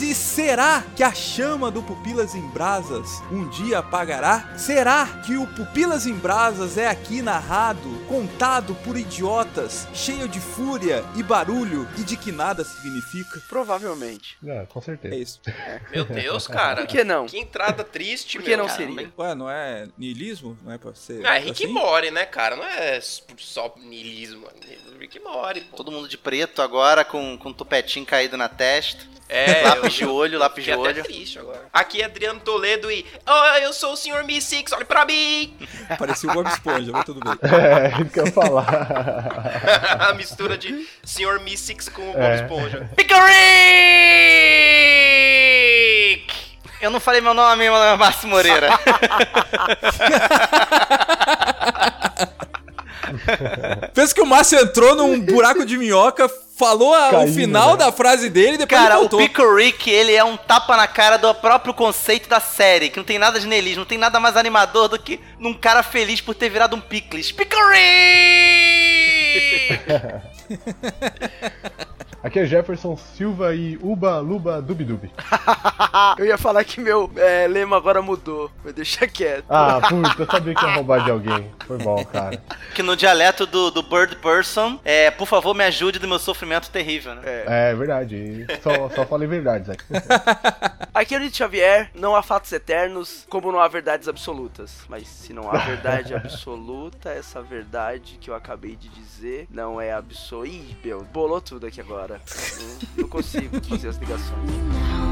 E será que a chama do Pupilas em Brasas um dia apagará? Será que o Pupilas em Brasas é aqui narrado, contado por idiotas, cheio de fúria e barulho e de que nada significa? Provavelmente. É, com É certeza. isso. Meu Deus, cara. Por que não? Que entrada triste, Por que meu. não Caramba, seria? Ué, não é niilismo? Não é pra ser. Ah, é Rick assim? Mori, né, cara? Não é só niilismo. é Rick Mori, pô. Todo mundo de preto agora, com, com um tupetinho caído na testa. É, lápis de olho, lápis de até olho. triste agora. Aqui é Adriano Toledo e... Oh, eu sou o Sr. Mi Six, olhe pra mim! Parecia o Bob Esponja, mas tudo bem. É, isso que eu falar. A mistura de Sr. Mi Six com o Bob É. Esponja. Pickerick! Eu não falei meu nome, meu nome é Márcio Moreira. Pensa que o Márcio entrou num buraco de minhoca, falou a- o Caindo, final né? da frase dele e depois Cara, o voltou. Pickerick, ele é um tapa na cara do próprio conceito da série, que não tem nada de nelismo, não tem nada mais animador do que num cara feliz por ter virado um Pickles. Pickerick! Aqui é Jefferson Silva e Uba Luba Dubidubi. Eu ia falar que meu é, lema agora mudou, mas deixa quieto. Ah, puta, eu sabia que ia roubar de alguém. Foi bom, cara. que no dialeto do, do Bird Person, é, por favor, me ajude do meu sofrimento terrível, né? É. É verdade. Só, só falei verdades aqui. Aqui é o Lito Xavier, não há fatos eternos, como não há verdades absolutas. Mas se não há verdade absoluta, essa verdade que eu acabei de dizer não é absoluta. Ih, meu, bolou tudo aqui agora. Não, não consigo fazer as ligações.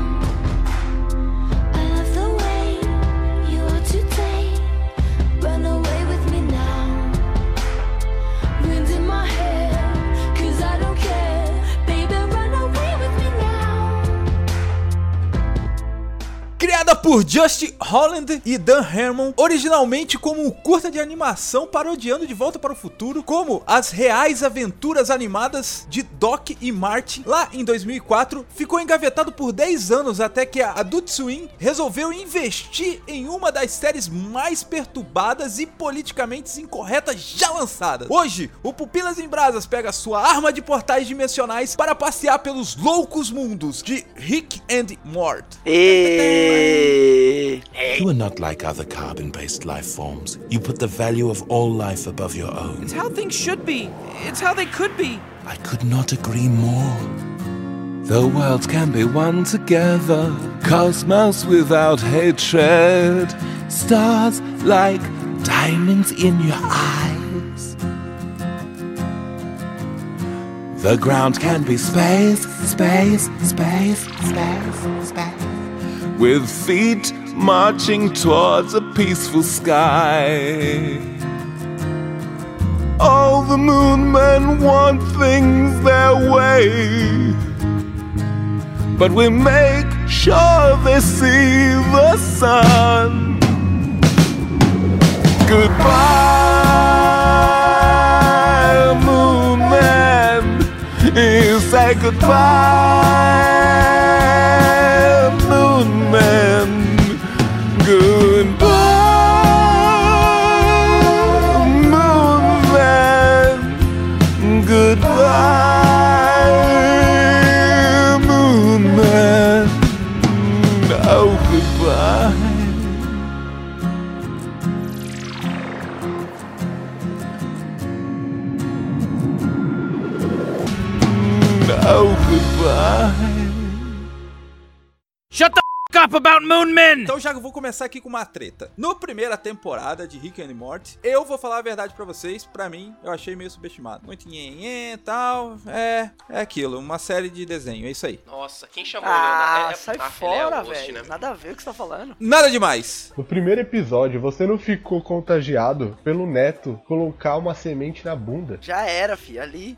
Criada por Just Holland e Dan Harmon, originalmente como um curta de animação parodiando De Volta para o Futuro, como as reais aventuras animadas de Doc e Martin, lá em 2004, ficou engavetado por 10 anos até que a Adult Swim resolveu investir em uma das séries mais perturbadas e politicamente incorretas já lançadas. Hoje, o Pupilas em Brasas pega sua arma de portais dimensionais para passear pelos loucos mundos de Rick and Mort. E... You are not like other carbon based life forms. You put the value of all life above your own. It's how things should be. It's how they could be. I could not agree more. The world can be one together, cosmos without hatred, stars like diamonds in your eyes. The ground can be space, space, space, space, space. With feet marching towards a peaceful sky. All the moon men want things their way. But we make sure they see the sun. Goodbye, moon man. You say goodbye, Então já vou começar aqui com uma treta. No primeira temporada de Rick and Morty, eu vou falar a verdade pra vocês, pra mim, eu achei meio subestimado. Muito nhenhen e tal, é, é aquilo, uma série de desenho, é isso aí. Nossa, quem chamou Ah, Leonardo? É- sai ah, é fora, host, velho. né? Nada a ver o que você tá falando. Nada demais. No primeiro episódio, você não ficou contagiado pelo neto colocar uma semente na bunda? Já era, fi, ali.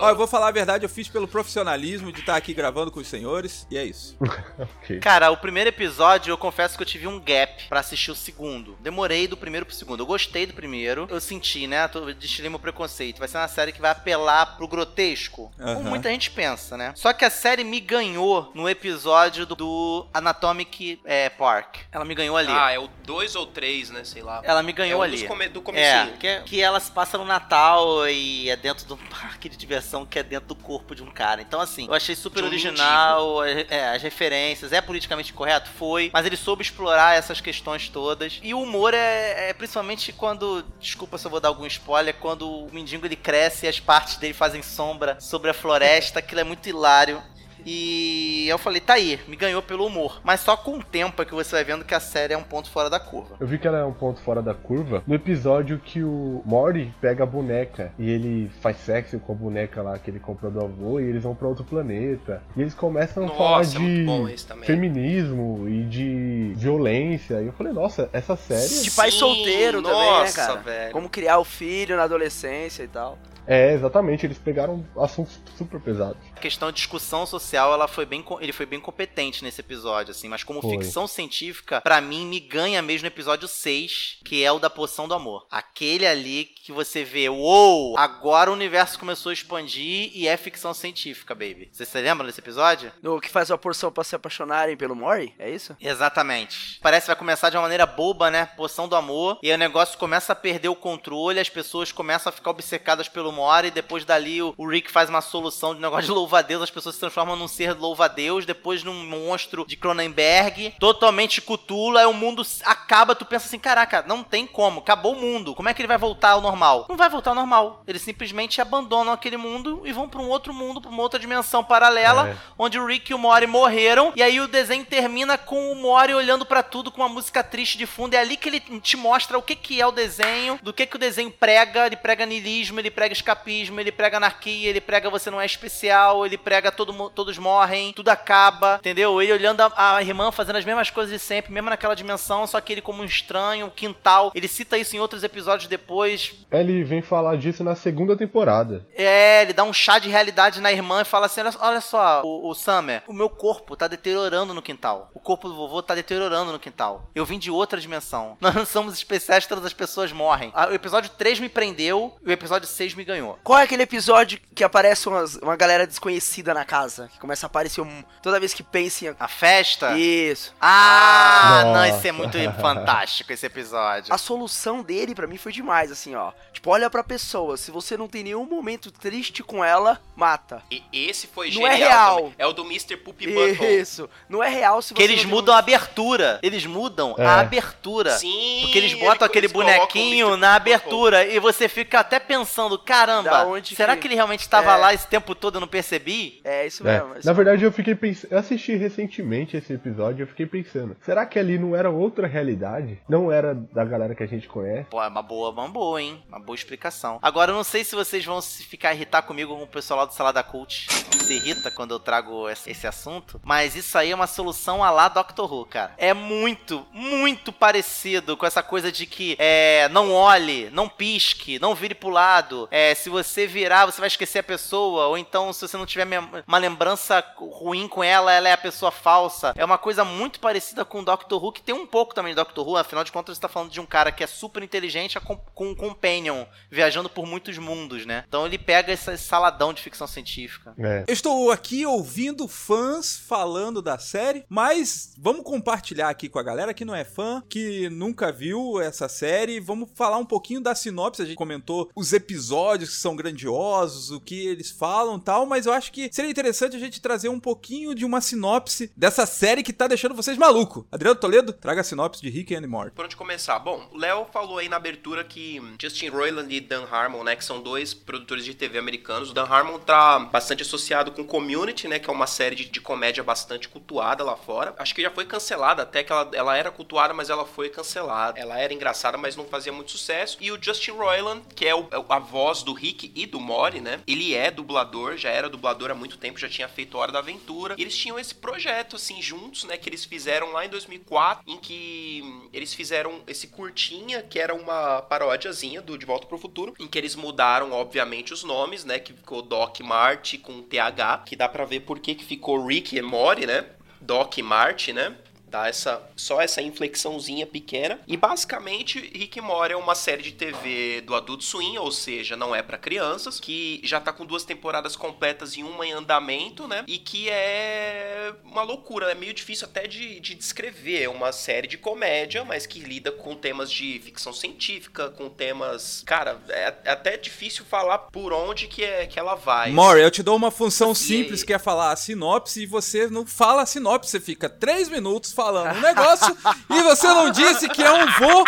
Ó, eu vou falar a verdade, eu fiz pelo profissionalismo de estar aqui gravando com os senhores, e é isso. ok. Cara, o primeiro episódio, eu confesso que eu tive um gap pra assistir o segundo. Demorei do primeiro pro segundo. Eu gostei do primeiro. Eu senti, né? tô- Destilei meu preconceito. Vai ser uma série que vai apelar pro grotesco. Aham. Como muita gente pensa, né? Só que a série me ganhou no episódio do, do Anatomic é, Park. Ela me ganhou ali. Ah, é o 2 ou 3, né? Sei lá. Ela me ganhou é um ali. come- do É, comecinho. que, que ela se passa no Natal e é dentro de um parque de diversão que é dentro do corpo de um cara. Então, assim, eu achei super De um original, é, é, as referências, é politicamente correto? Foi, mas ele soube explorar essas questões todas. E o humor é, é principalmente quando, desculpa se eu vou dar algum spoiler, quando o mendigo ele cresce e as partes dele fazem sombra sobre a floresta, aquilo é muito hilário. E eu falei, tá aí, me ganhou pelo humor. Mas só com o tempo é que você vai vendo que a série é um ponto fora da curva. Eu vi que ela é um ponto fora da curva no episódio que o Mori pega a boneca e ele faz sexo com a boneca lá que ele comprou do avô e eles vão pra outro planeta. E eles começam a falar Nossa, é de muito bom esse também. feminismo e de violência. E eu falei, nossa, essa série. De pai Sim, solteiro também, né, nossa, cara? velho. Como criar o filho na adolescência e tal. É, exatamente, eles pegaram assuntos super pesados. A questão de discussão social, ela foi bem, ele foi bem competente nesse episódio, assim, mas como Foi. ficção científica, pra mim me ganha mesmo no episódio 6, que é o da poção do amor. Aquele ali que você vê, uou, agora o universo começou a expandir e é ficção científica, baby. Você se lembra desse episódio? No que faz uma porção pra se apaixonarem pelo Mori? É isso? Exatamente. Parece que vai começar de uma maneira boba, né? Poção do amor. E aí o negócio começa a perder o controle, as pessoas começam a ficar obcecadas pelo Mori. E depois dali o, o Rick faz uma solução de negócio de louva-a-Deus. As pessoas se transformam num ser louva-a-Deus. Depois num monstro de Cronenberg. Totalmente Cthulhu. Aí o mundo acaba. Tu pensa assim: caraca, não tem como. Acabou o mundo. Como é que ele vai voltar ao normal? Não vai voltar ao normal. Eles simplesmente abandonam aquele mundo e vão pra um outro mundo, pra uma outra dimensão paralela É. onde o Rick e o Mori morreram, e aí o desenho termina com o Mori olhando pra tudo com uma música triste de fundo. É ali que ele te mostra o que, que é o desenho, do que, que o desenho prega. Ele prega niilismo, ele prega escapismo, ele prega anarquia, ele prega você não é especial, ele prega todo, todos morrem, tudo acaba, entendeu? Ele olhando a, a irmã fazendo as mesmas coisas de sempre, mesmo naquela dimensão, só que ele como um estranho, um quintal. Ele cita isso em outros episódios depois, Ele vem falar disso na segunda temporada. é, ele dá um chá de realidade na irmã e fala assim: olha, olha só, o, o Summer, o meu corpo tá deteriorando no quintal. O corpo do vovô tá deteriorando no quintal. Eu vim de outra dimensão. Nós não somos especiais, todas as pessoas morrem. Ah, O episódio 3 me prendeu e o episódio 6 me ganhou. Qual é aquele episódio que aparece umas- uma galera desconhecida na casa? Que começa a aparecer um, toda vez que pensa em. A festa? Isso. Ah, não, Nossa. isso é muito fantástico esse episódio. A solução dele pra mim foi demais, assim, ó. Tipo, olha pra pessoa, se você não tem nenhum momento triste com ela, mata. E esse foi Não é genial real. também. É o do Mr. Poopy Butthole. Isso. Não é real se você Que eles não mudam a abertura. Eles mudam É. a abertura. Sim. Porque eles botam ele- aquele eles bonequinho na abertura e você fica até pensando, caramba, será que- que... ele realmente estava É. lá esse tempo todo e eu não percebi? É, isso É, mesmo. isso Na verdade, eu fiquei pensando. Eu assisti recentemente esse episódio e eu fiquei pensando: será que ali não era outra realidade? Não era da galera que a gente conhece? Pô, é uma boa, uma boa, hein? Uma boa explicação. Agora, eu não sei se vocês vão se ficar irritar comigo com o pessoal lá do Salada Cult. Se irrita quando eu trago esse esse assunto. Mas isso aí é uma solução a lá Doctor Who, cara. É muito, muito parecido com essa coisa de que é, não olhe, não pisque, não vire pro lado. É, se você virar, você vai esquecer a pessoa. Ou então, se você não tiver uma lembrança ruim com ela, ela é a pessoa falsa. É uma coisa muito parecida com o Doctor Who, que tem um pouco também de Doctor Who. Afinal de contas, você tá falando de um cara que é super inteligente com, com um companion, viajando por muitos mundos, né? Então ele pega esse saladão de ficção científica. É. Eu estou aqui ouvindo fãs falando da série, mas vamos compartilhar aqui com a galera que não é fã, que nunca viu essa série. Vamos falar um pouquinho da sinopse. A gente comentou os episódios que são grandiosos, o que eles falam tal, mas eu acho que seria interessante a gente trazer um pouquinho de uma sinopse dessa série que tá deixando vocês maluco. Adriano Toledo, traga a sinopse de Rick and Morty. Por onde começar? Bom, Léo falou aí na abertura que Justin Roiland e Dan Harmon, né, que são dois produtores de TV americanos. O Dan Harmon tá bastante associado com Community, né, que é uma série de, de comédia bastante cultuada lá fora. Acho que já foi cancelada, até que ela, ela era cultuada, mas ela foi cancelada. Ela era engraçada, mas não fazia muito sucesso. E o Justin Roiland, que é o- a voz do Rick e do Mori, né, ele é dublador, já era dublador há muito tempo, já tinha feito Hora da Aventura. E eles tinham esse projeto, assim, juntos, né, que eles fizeram lá em 2004, em que hum, eles fizeram esse curtinha, que era uma paródiazinha do De Volta pro Futuro, em que eles mudaram, obviamente, os nomes, né, que ficou Doc Marty com TH, que dá pra ver por que que ficou Rick e Mori, né, Doc e Marty, né, Dá essa, só essa inflexãozinha pequena. E basicamente, Rick Morty é uma série de TV do Adult Swim, ou seja, não é pra crianças, que já tá com duas temporadas completas e uma em andamento, né? E que é uma loucura, é meio difícil até de, de descrever. É uma série de comédia, mas que lida com temas de ficção científica, com temas. Cara, é, é até difícil falar por onde que, é, que ela vai. Mori, eu te dou uma função E simples que é falar a sinopse e você não fala a sinopse. Você fica três minutos falando um negócio e você não disse que é um voo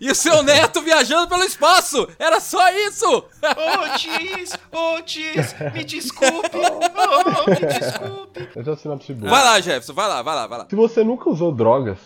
e, e o seu neto viajando pelo espaço. Era só isso. Ô, Tis! Ô, Tis! Me desculpe! Oh, me desculpe! Eu sinopse boa. Vai lá, Jefferson, vai lá, vai lá, vai lá. Se você nunca usou drogas,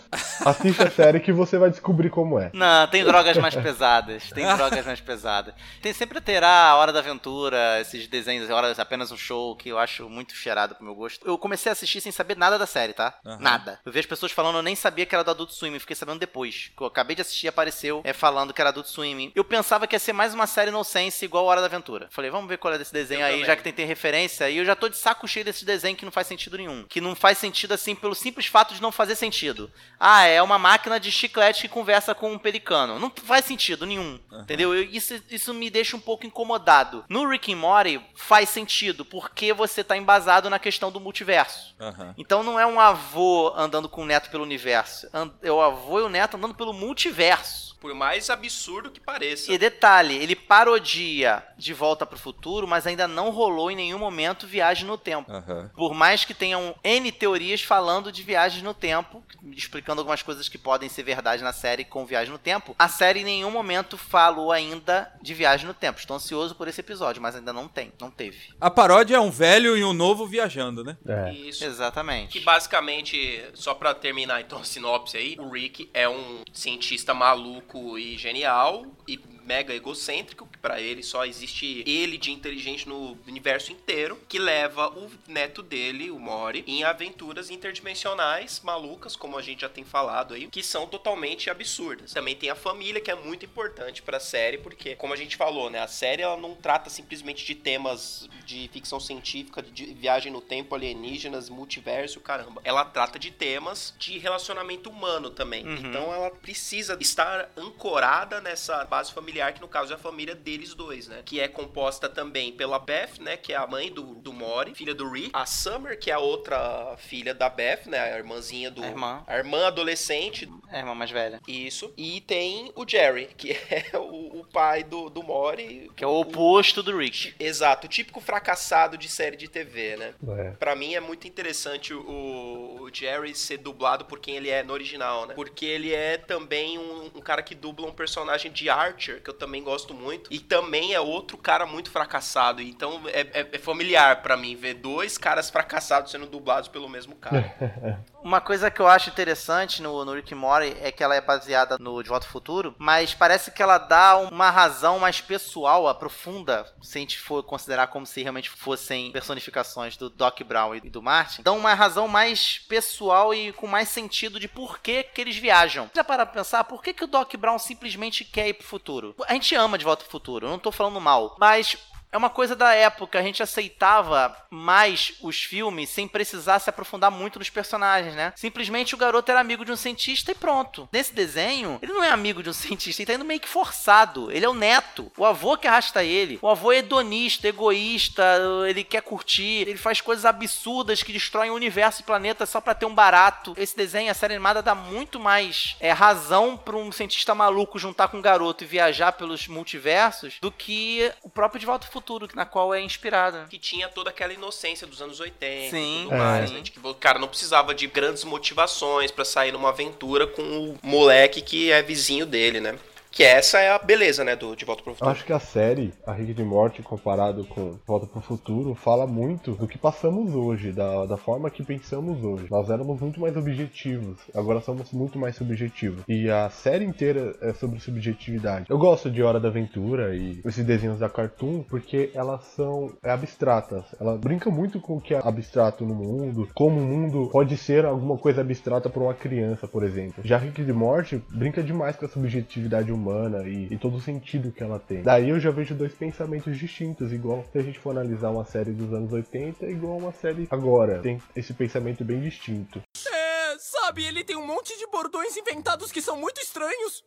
assiste a série que você vai descobrir como é. Não, tem drogas mais pesadas. Tem drogas mais pesadas. Tem sempre terá a Hora da Aventura, esses desenhos, Hora apenas um show, que eu acho muito cheirado pro meu gosto. Eu comecei a assistir sem saber nada da série, tá? Aham. Nada. Eu vejo pessoas falando, eu nem sabia que era do Adult Swim, fiquei sabendo depois. Que eu acabei de assistir apareceu é, falando que era Adult Swim. Eu pensava que ia ser mais uma série inocência igual Hora da Aventura. Falei, vamos ver qual é desse desenho Eu aí, também. já que tem, tem referência. E eu já tô de saco cheio desse desenho que não faz sentido nenhum. Que não faz sentido assim pelo simples fato de não fazer sentido. Ah, é uma máquina de chiclete que conversa com um pelicano. Não faz sentido nenhum. Entendeu? Eu- isso, isso me deixa um pouco incomodado. No Rick and Morty faz sentido, porque você tá embasado na questão do multiverso. Aham. Então não é um avô andando com o neto pelo universo. É o avô e o neto andando pelo multiverso. Por mais absurdo que pareça. E detalhe, ele parodia De Volta pro Futuro, mas ainda não rolou em nenhum momento viagem no tempo. Aham. Por mais que tenham N teorias falando de viagens no tempo, explicando algumas coisas que podem ser verdade na série com viagem no tempo, a série em nenhum momento falou ainda de viagem no tempo. Estou ansioso por esse episódio, mas ainda não tem, não teve. A paródia é um velho e um novo viajando, né? É. Isso. Exatamente. Que basicamente, só pra terminar então a sinopse aí, o Rick é um cientista maluco e genial e mega egocêntrico, que pra ele só existe ele de inteligente no universo inteiro, que leva o neto dele, o Mori, em aventuras interdimensionais malucas, como a gente já tem falado aí, que são totalmente absurdas. Também tem a família, que é muito importante pra série, porque, como a gente falou, né, a série ela não trata simplesmente de temas de ficção científica, de viagem no tempo, alienígenas, multiverso, caramba. Ela trata de temas de relacionamento humano também. Uhum. Então ela precisa estar ancorada nessa base familiar, que no caso é a família deles dois, né? Que é composta também pela Beth, né? Que é a mãe do, do Mori, filha do Rick. A Summer, que é a outra filha da Beth, né? A irmãzinha do. A irmã. A irmã adolescente É a irmã mais velha. isso. E tem o Jerry, que é o, o pai do, do Mori. Que é o oposto do Rick. Exato, o típico fracassado de série de TV, né? É. Pra mim é muito interessante o, o Jerry ser dublado por quem ele é no original, né? Porque ele é também um, um cara que dubla um personagem de Archer, que eu também gosto muito. E também é outro cara muito fracassado. Então é, é- é familiar pra mim ver dois caras fracassados sendo dublados pelo mesmo cara. Uma coisa que eu acho interessante no, no Rick Morty é que ela é baseada no De Volta ao Futuro, mas parece que ela dá uma razão mais pessoal, aprofunda, se a gente for considerar como se realmente fossem personificações do Doc Brown e do Martin, dão uma razão mais pessoal e com mais sentido de por que, que eles viajam. Já para pensar, por que, que o Doc Brown simplesmente quer ir pro futuro? A gente ama De Volta ao Futuro, eu não tô falando mal, mas é uma coisa da época, a gente aceitava mais os filmes sem precisar se aprofundar muito nos personagens, né? Simplesmente o garoto era amigo de um cientista e pronto. Nesse desenho, ele não é amigo de um cientista, ele tá indo meio que forçado. Ele é o neto, o avô que arrasta ele. O avô é hedonista, egoísta, ele quer curtir, ele faz coisas absurdas que destroem o universo e planeta só pra ter um barato. Esse desenho, a série animada, dá muito mais é, razão pra um cientista maluco juntar com um garoto e viajar pelos multiversos do que o próprio De Volta Futuro, na qual é inspirado. que tinha toda aquela inocência dos anos 80 Sim, e tudo mais, sim. né? De que o cara não precisava de grandes motivações pra sair numa aventura com o moleque que é vizinho dele, né? Que essa é a beleza, né, do De Volta pro Futuro. acho que a série, a Rick de Morte, comparado com Volta pro Futuro, fala muito do que passamos hoje, da, da forma que pensamos hoje. Nós éramos muito mais objetivos, agora somos muito mais subjetivos. E a série inteira é sobre subjetividade. Eu gosto de Hora da Aventura e esses desenhos da Cartoon porque elas são é, abstratas. Ela brinca muito com o que é abstrato no mundo, como o mundo pode ser alguma coisa abstrata para uma criança, por exemplo. Já Rick de Morte brinca demais com a subjetividade humana e, e todo o sentido que ela tem. Daí eu já vejo dois pensamentos distintos, igual se a gente for analisar uma série dos anos 80, igual uma série agora. Tem esse pensamento bem distinto. É, sabe, ele tem um monte de bordões inventados que são muito estranhos.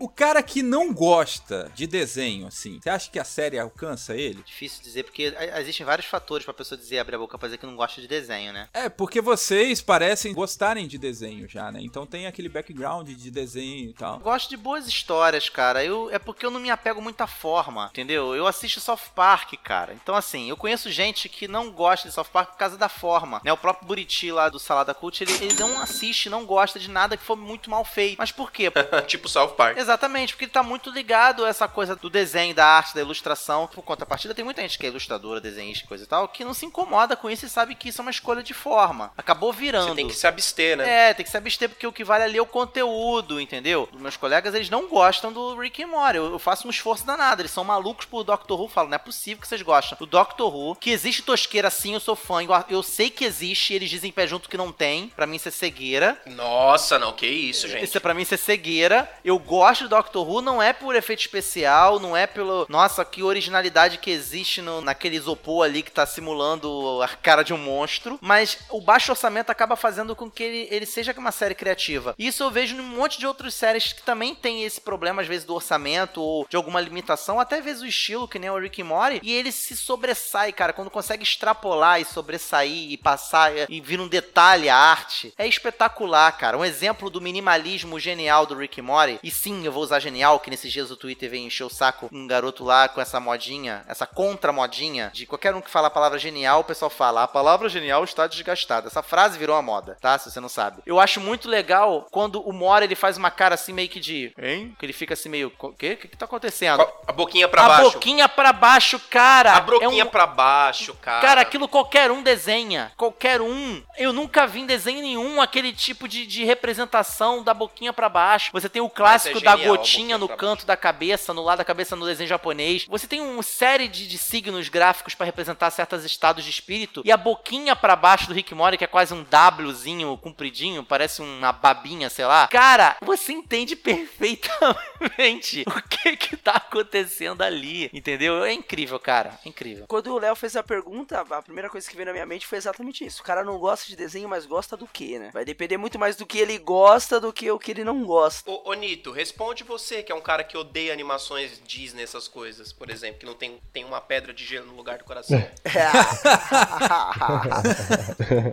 O cara que não gosta de desenho, assim, você acha que a série alcança ele? Difícil dizer, porque existem vários fatores pra pessoa dizer, abrir a boca pra dizer que não gosta de desenho, né? É, porque vocês parecem gostarem de desenho já, né? Então tem aquele background de desenho e tal. Eu gosto de boas histórias, cara. Eu, é porque eu não me apego muito à forma, entendeu? Eu assisto South Park, cara. Então, assim, eu conheço gente que não gosta de South Park por causa da forma, né? O próprio Buriti lá do Salada Cult, ele, ele não assiste, não gosta de nada que for muito mal feito. Mas por quê? tipo South Park. Exatamente, porque ele tá muito ligado a essa coisa do desenho, da arte, da ilustração. Por contrapartida, tem muita gente que é ilustradora, desenhista, coisa e tal, que não se incomoda com isso e sabe que isso é uma escolha de forma. Acabou virando. Você tem que se abster, né? É, tem que se abster porque o que vale ali é o conteúdo, entendeu? Os meus colegas, eles não gostam do Rick and Morty. Eu, eu faço um esforço danado. Eles são malucos por Doctor Who. Falo, não é possível que vocês gostam do Doctor Who. Que existe tosqueira sim, eu sou fã. Eu, eu sei que existe, eles dizem pé junto que não tem. Pra mim isso é cegueira. Nossa, não, que isso, gente. Isso é pra mim isso é cegueira. Eu gosto do Doctor Who, não é por efeito especial, não é pelo. Nossa, que originalidade que existe no, naquele isopor ali que tá simulando a cara de um monstro. Mas o baixo orçamento acaba fazendo com que ele, ele seja uma série criativa. Isso eu vejo em um monte de outras séries que também tem esse problema, às vezes, do orçamento ou de alguma limitação, até às vezes o estilo, que nem o Rick Morty, e ele se sobressai, cara, quando consegue extrapolar e sobressair e passar e vir um detalhe a arte. É espetacular, cara. Um exemplo do minimalismo genial do Rick Morty. E sim, eu vou usar genial, que nesses dias o Twitter veio encher o saco um garoto lá com essa modinha, essa contra-modinha, de qualquer um que fala a palavra genial, o pessoal fala, a palavra genial está desgastada. Essa frase virou uma moda, tá? Se você não sabe. Eu acho muito legal quando o Mora ele faz uma cara assim meio que de. Hein? Que ele fica assim meio. O quê? O que, que tá acontecendo? A boquinha pra a baixo. boquinha pra baixo, cara. A boquinha é um... pra baixo, cara. Cara, aquilo qualquer um desenha. Qualquer um. Eu nunca vi em desenho nenhum aquele tipo de, de representação da boquinha pra baixo. Você tem o clássico é da genial, a gotinha no canto da cabeça, no lado da cabeça no desenho japonês. Você tem uma série de, de signos gráficos pra representar certos estados de espírito. E a boquinha pra baixo do Rick Mori, que é quase um Wzinho compridinho, parece uma babinha, sei lá. Cara, você entende perfeitamente o que que tá acontecendo ali, entendeu? É incrível, cara. É incrível. Quando o Léo fez a pergunta, a primeira coisa que veio na minha mente foi exatamente isso. O cara não gosta de desenho, mas gosta do que, né? Vai depender muito mais do que ele gosta do que o que ele não gosta. Ô, ô, Nito, responde você, que é um cara que odeia animações Disney, essas coisas, por exemplo, que não tem, tem uma pedra de gelo no lugar do coração.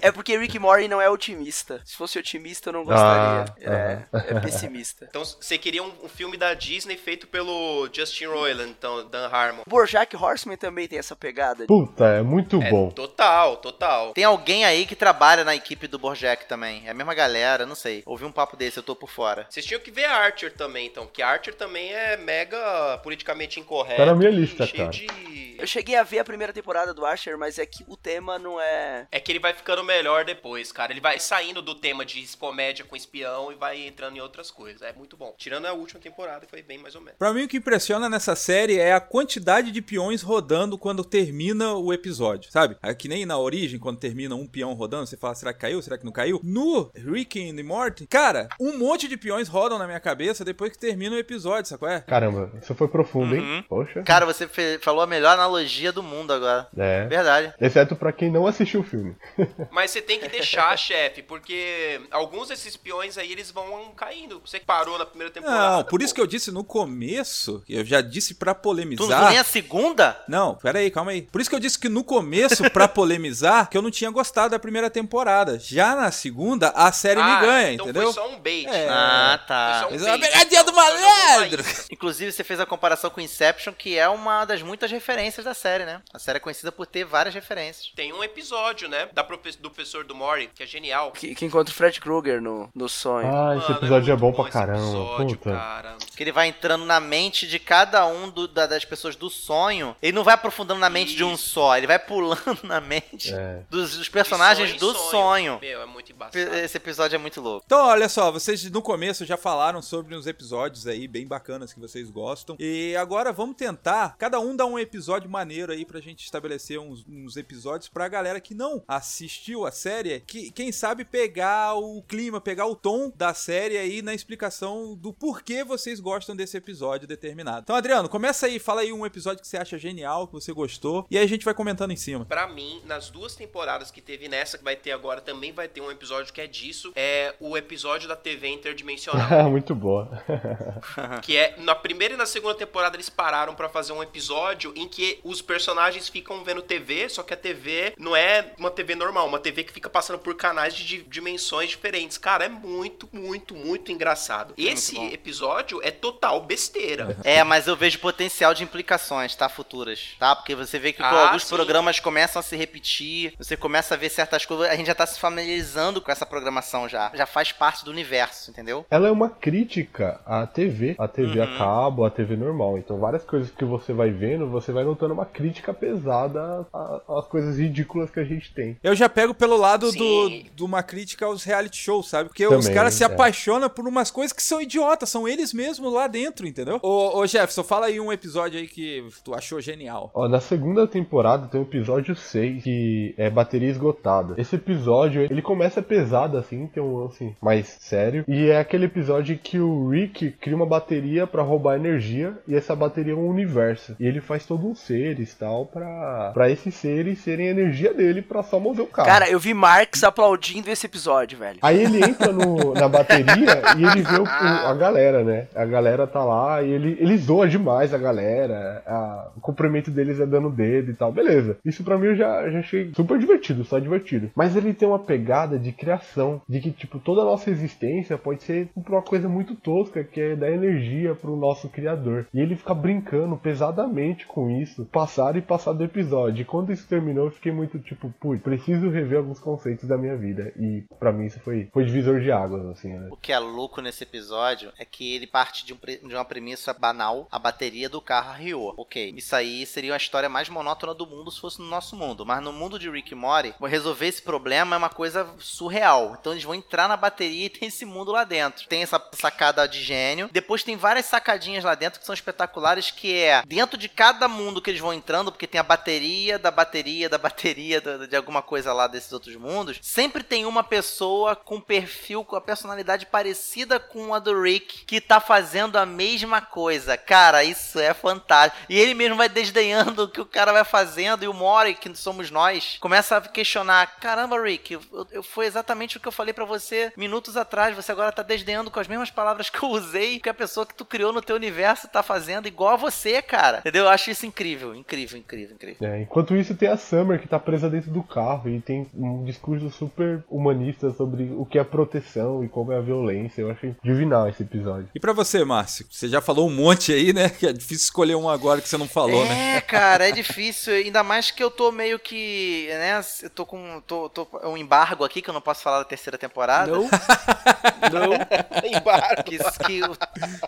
é porque Rick Morty não é otimista. Se fosse otimista, eu não gostaria. é, é pessimista. Então você queria um, um filme da Disney feito pelo Justin Roiland, então, Dan Harmon. Bojack Horseman também tem essa pegada. Puta, é muito É, bom. total, total. Tem alguém aí que trabalha na equipe do Borjak também. É a mesma galera, não sei. Ouvi um papo desse, eu tô por fora. Vocês tinham que ver Archer também, então, porque Archer também é mega politicamente incorreto. Tá na minha lista, cheio cara. de- Eu cheguei a ver a primeira temporada do Archer, mas é que o tema não é. É que ele vai ficando melhor depois, cara. Ele vai saindo do tema de comédia com espião e vai entrando em outras coisas. É muito bom. Tirando a última temporada, que foi bem mais ou menos. Pra mim, o que impressiona nessa série é a quantidade de peões rodando quando termina o episódio, sabe? É que nem na origem, quando termina um peão rodando, você fala, será que caiu? Será que não caiu? No Rick and Morty, cara, um monte de peões rodam na minha cabeça depois que termina o episódio, sabe qual é? Caramba, isso foi profundo, Uhum. hein? Poxa. Cara, você falou a melhor analogia do mundo agora. É. Verdade. Exceto pra quem não assistiu o filme. Mas você tem que deixar, chefe, porque alguns desses peões aí, eles vão caindo. Você parou na primeira temporada. Não, por isso que eu disse no começo, eu já disse pra Tu não viu polemizar. nem a segunda? Não, pera aí, calma aí. Por isso que eu disse que no começo, pra polemizar, que eu não tinha gostado da primeira temporada. Já na segunda, a série Ah, me ganha, então entendeu? foi só um bait. É. Ah, Foi tá. só um é bait. pegadinha do malandro. Inclusive, você fez a comparação com Inception, que é uma das muitas referências da série, né? A série é conhecida por ter várias referências. Tem um episódio, né, da profe- do professor do Mori, que é genial. Que, que encontra o Fred Krueger no, no sonho. Ah, esse Mano, episódio é, muito bom pra esse caramba. episódio, Puta. cara. Que ele vai entrando na mente de cada um do- da- das pessoas do sonho. Ele não vai aprofundando na mente de um Isso. só, ele vai pulando na mente É. dos, dos personagens sonho do em sonho. Meu, é muito embaçado. Esse episódio é muito louco. Então, olha só, vocês no começo já falaram sobre uns episódios aí bem bacanas que vocês gostam. E agora vamos tentar, cada um dar um episódio maneiro aí pra gente estabelecer uns, uns episódios pra galera que não assistiu a série, que quem sabe pegar o clima, pegar o tom da série aí na explicação do porquê vocês gostam desse episódio determinado. Então, Adriano, começa aí, fala aí um episódio que você acha genial, que você gostou, e aí a gente vai comentando em cima. Pra mim, mim, nas duas temporadas que teve nessa, que vai ter agora, também vai ter um episódio que é disso. É o episódio da TV interdimensional. Muito boa. que é, na primeira e na segunda temporada eles pararam pra fazer um episódio em que os personagens ficam vendo TV, só que a TV não é uma TV normal, uma TV que fica passando por canais de di- dimensões diferentes. Cara, é muito, muito, muito engraçado. Esse bom. episódio é total besteira. É, mas eu vejo potencial de implicações, tá? Futuras, tá? Porque você vê que Ah, alguns sim. programas começam a se repetir, você começa a ver certas coisas, a gente já tá se familiarizando com essa programação já. Já faz parte do universo, entendeu? Ela é uma crítica à TV, à TV Uhum. a cabo, à TV normal. Então, várias coisas que você vai vendo, você vai notando uma crítica pesada às coisas ridículas que a gente tem. Eu já pego pelo lado do, de uma crítica aos reality shows, sabe? Porque os Também, caras se é. apaixonam por umas coisas que são idiotas, são eles mesmos lá dentro, entendeu? Ô, ô Jefferson, fala aí um episódio aí que tu achou genial. Ó, na segunda temporada tem o episódio 6, que é bateria esgotada. Esse episódio, ele começa pesado assim, tem um lance mais sério. E é aquele episódio que o Rick cria uma bateria pra roubar energia, e essa bateria é um universo. E ele faz todo um seres tal, pra, pra esses seres serem a energia dele pra só mover o carro. Cara, eu vi Marx aplaudindo esse episódio, velho. Aí ele entra no- na bateria e ele vê o- o- a galera, né? A galera tá lá e ele, ele zoa demais a galera. a- o cumprimento deles é dando dedo e tal. Beleza. Isso pra mim eu já, já achei super divertido, só divertido. Mas ele tem uma pegada de criação, de que, tipo, toda a nossa existência pode ser uma coisa muito tosca, que é dar energia pro nosso criador. E ele fica brincando pesadamente com isso, passar e passar do episódio. E quando isso terminou, eu fiquei muito tipo, putz, preciso rever alguns conceitos da minha vida. E pra mim isso foi, foi divisor de águas, assim, né? O que é louco nesse episódio é que ele parte de, um de uma premissa banal, a bateria do carro arriou. Ok, isso aí seria a história mais monótona do mundo se fosse no nosso mundo. Mas no mundo de Rick e Morty, resolver esse problema uma coisa surreal. Então eles vão entrar na bateria e tem esse mundo lá dentro. Tem essa sacada de gênio. Depois tem várias sacadinhas lá dentro que são espetaculares, que é dentro de cada mundo que eles vão entrando, porque tem a bateria da bateria da bateria de alguma coisa lá desses outros mundos, sempre tem uma pessoa com perfil, com a personalidade parecida com a do Rick, que tá fazendo a mesma coisa. Cara, isso é fantástico. E ele mesmo vai desdenhando o que o cara vai fazendo, e o Mori, que somos nós, começa a questionar: caramba, Rick, eu, eu- foi exatamente o que eu falei pra você minutos atrás. Você agora tá desdenhando com as mesmas palavras que eu usei, que a pessoa que tu criou no teu universo tá fazendo igual a você, cara. Entendeu? Eu acho isso incrível, incrível, incrível, incrível. É, enquanto isso tem a Summer que tá presa dentro do carro e tem um discurso super humanista sobre o que é proteção e como é a violência. Eu achei divinal esse episódio. E pra você, Márcio? Você já falou um monte aí, né? Que é difícil escolher um agora que você não falou, né? É, cara, é difícil. Ainda mais que eu tô meio que, né? Eu tô com tô, tô um embargo aqui que eu não posso falar da terceira temporada. Não. Não. Embargo. Que, que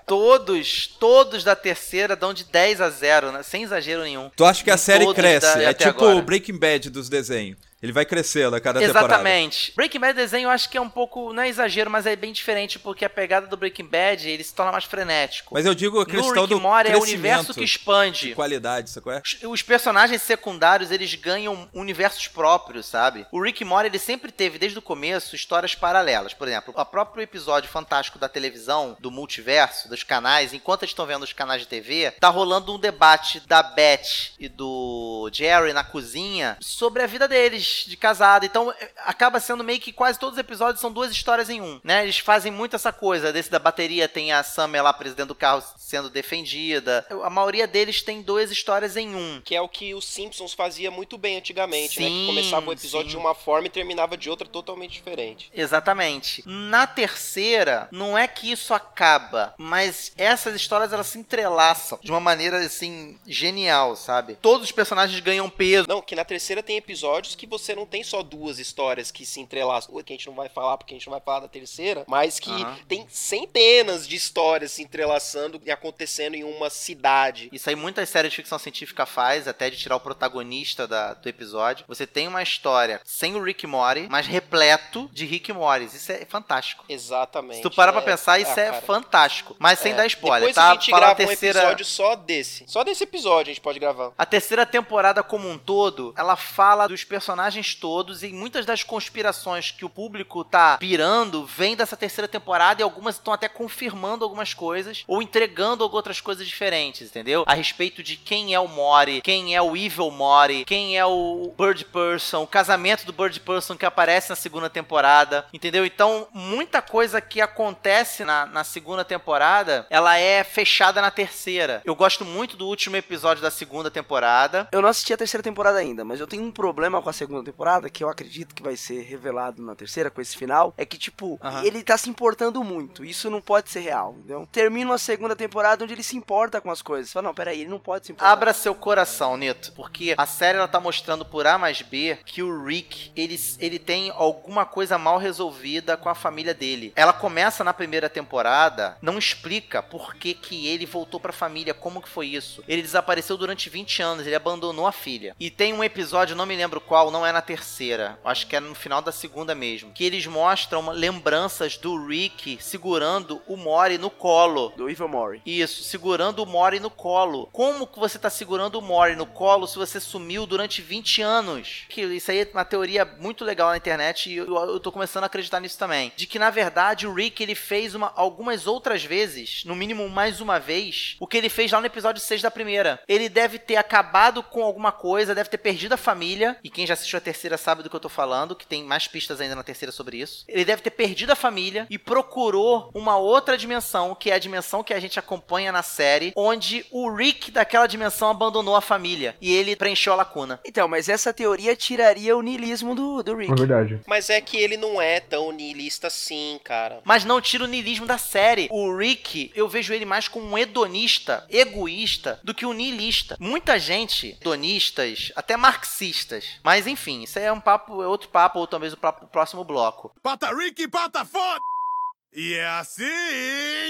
todos, todos da terceira dão de 10 a 0, né? Sem exagero nenhum. Tu acha que a série cresce? da- é tipo o Breaking Bad dos desenhos. Ele vai crescendo a cada temporada. Exatamente. Breaking Bad desenho eu acho que é um pouco, não é exagero, mas é bem diferente, porque a pegada do Breaking Bad, ele se torna mais frenético. Mas eu digo a no questão Rick do é o universo que de expande. qualidade, sacou? É? Os- Os personagens secundários, eles ganham universos próprios, sabe? O Rick Morty, ele sempre teve, desde o começo, histórias paralelas. Por exemplo, o próprio episódio fantástico da televisão, do multiverso, dos canais, enquanto eles estão vendo os canais de TV, tá rolando um debate da Beth e do Jerry na cozinha sobre a vida deles, de casado. Então, é, acaba sendo meio que quase todos os episódios são duas histórias em um, né? Eles fazem muito essa coisa. Desse da bateria tem a Summer lá presa dentro do carro sendo defendida. A maioria deles tem duas histórias em um. Que é o que os Simpsons fazia muito bem antigamente, né? Sim, Que começava o episódio sim. de uma forma e terminava de outra totalmente diferente. Exatamente. Na terceira, não é que isso acaba, mas essas histórias elas se entrelaçam de uma maneira assim genial, sabe? Todos os personagens ganham peso. Não, que na terceira tem episódios que você não tem só duas histórias que se entrelaçam, que a gente não vai falar porque a gente não vai falar da terceira, mas que tem centenas de histórias se entrelaçando e acontecendo em uma cidade. Isso aí muitas séries de ficção científica faz, até de tirar o protagonista da- do episódio. Você tem uma história sem o Rick Morty, mas repleto de Rick Morty. Isso é fantástico. Exatamente. Se tu parar pra É, pensar, isso ah, é cara. fantástico. Mas sem É. dar spoiler, Depois tá? a gente grava a terceira... um episódio só desse. Só desse episódio a gente pode gravar. A terceira temporada como um todo, ela fala dos personagens personagens todos e muitas das conspirações que o público tá pirando vêm dessa terceira temporada e algumas estão até confirmando algumas coisas ou entregando outras coisas diferentes, entendeu? A respeito de quem é o Mori, quem é o Evil Mori, quem é o Bird Person, o casamento do Bird Person que aparece na segunda temporada, entendeu? Então, muita coisa que acontece na, na segunda temporada, ela é fechada na terceira. Eu gosto muito do último episódio da segunda temporada. Eu não assisti a terceira temporada ainda, mas eu tenho um problema com a segunda temporada, que eu acredito que vai ser revelado na terceira, com esse final, é que, tipo, ele tá se importando muito. Isso não pode ser real, entendeu? Termina a segunda temporada onde ele se importa com as coisas. Fala, não, peraí, ele não pode se importar. Abra seu coração, Nito, porque a série ela tá mostrando por A mais B que o Rick, ele, ele tem alguma coisa mal resolvida com a família dele. Ela começa na primeira temporada, não explica por que que ele voltou pra família, como que foi isso. Ele desapareceu durante 20 anos, ele abandonou a filha. E tem um episódio, não me lembro qual, não é na terceira, acho que é no final da segunda mesmo, que eles mostram lembranças do Rick segurando o Mori no colo. Do Evil Mori. Isso, segurando o Mori no colo. Como que você tá segurando o Mori no colo se você sumiu durante 20 anos? Que isso aí é uma teoria muito legal na internet e eu, eu tô começando a acreditar nisso também. De que na verdade o Rick ele fez uma, algumas outras vezes, no mínimo mais uma vez, o que ele fez lá no episódio 6 da primeira. Ele deve ter acabado com alguma coisa, deve ter perdido a família. E quem já assistiu a terceira sabe do que eu tô falando, que tem mais pistas ainda na terceira sobre isso. Ele deve ter perdido a família e procurou uma outra dimensão, que é a dimensão que a gente acompanha na série, onde o Rick daquela dimensão abandonou a família e ele preencheu a lacuna. Então, mas essa teoria tiraria o niilismo do, do Rick. É verdade. Mas é que ele não é tão niilista assim, cara. Mas não tira o niilismo da série. O Rick, eu vejo ele mais como um hedonista, egoísta, do que um niilista. Muita gente, hedonistas, até marxistas. Mas enfim, isso aí é um papo, é outro papo, ou talvez o próximo bloco. Pata Rick, pata foda! E é assim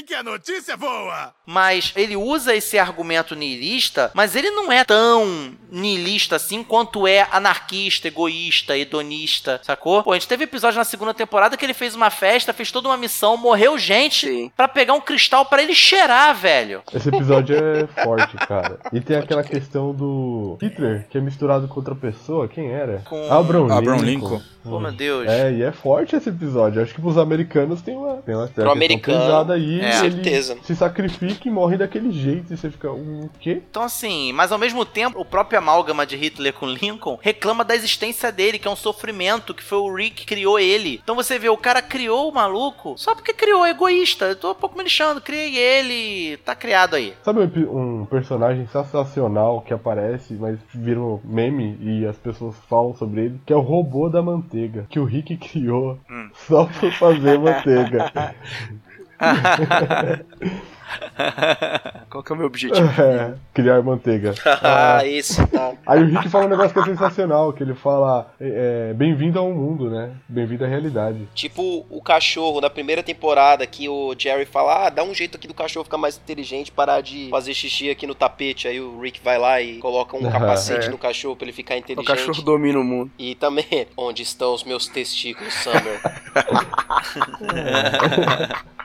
que a notícia voa! Mas ele usa esse argumento niilista, mas ele não é tão niilista assim quanto é anarquista, egoísta, hedonista, sacou? Pô, a gente teve episódio na segunda temporada que ele fez uma festa, fez toda uma missão, morreu gente Sim. pra pegar um cristal pra ele cheirar, velho. Esse episódio é forte, cara. E tem aquela questão do Hitler, que é misturado com outra pessoa. Quem era? Com- Abraham, Abraham Lincoln. Lincoln. Pô, meu Deus. É, e é forte esse episódio. Acho que pros americanos tem uma, tem uma, Pro americano, aí. é. Certeza. se sacrifica e morre daquele jeito. E você fica, um quê? Então, assim, mas ao mesmo tempo, o próprio amálgama de Hitler com Lincoln reclama da existência dele, que é um sofrimento, que foi o Rick que criou ele. Então você vê, o cara criou o maluco só porque criou, é egoísta. Eu tô um pouco me lixando, criei ele, tá criado aí. Sabe um, um personagem sensacional que aparece, mas virou meme e as pessoas falam sobre ele, que é o robô da manteiga, que o Rick criou Hum. Só pra fazer manteiga. Qual que é o meu objetivo? É, criar manteiga. Ah, isso, tá. Aí o Rick fala um negócio que é sensacional, que ele fala, é, é, bem-vindo ao mundo, né? Bem-vindo à realidade. Tipo o cachorro na primeira temporada que o Jerry fala: Ah, dá um jeito aqui do cachorro ficar mais inteligente, parar de fazer xixi aqui no tapete. Aí o Rick vai lá e coloca um capacete É. no cachorro pra ele ficar O inteligente. cachorro domina o mundo. E também, onde estão os meus testículos, Summer?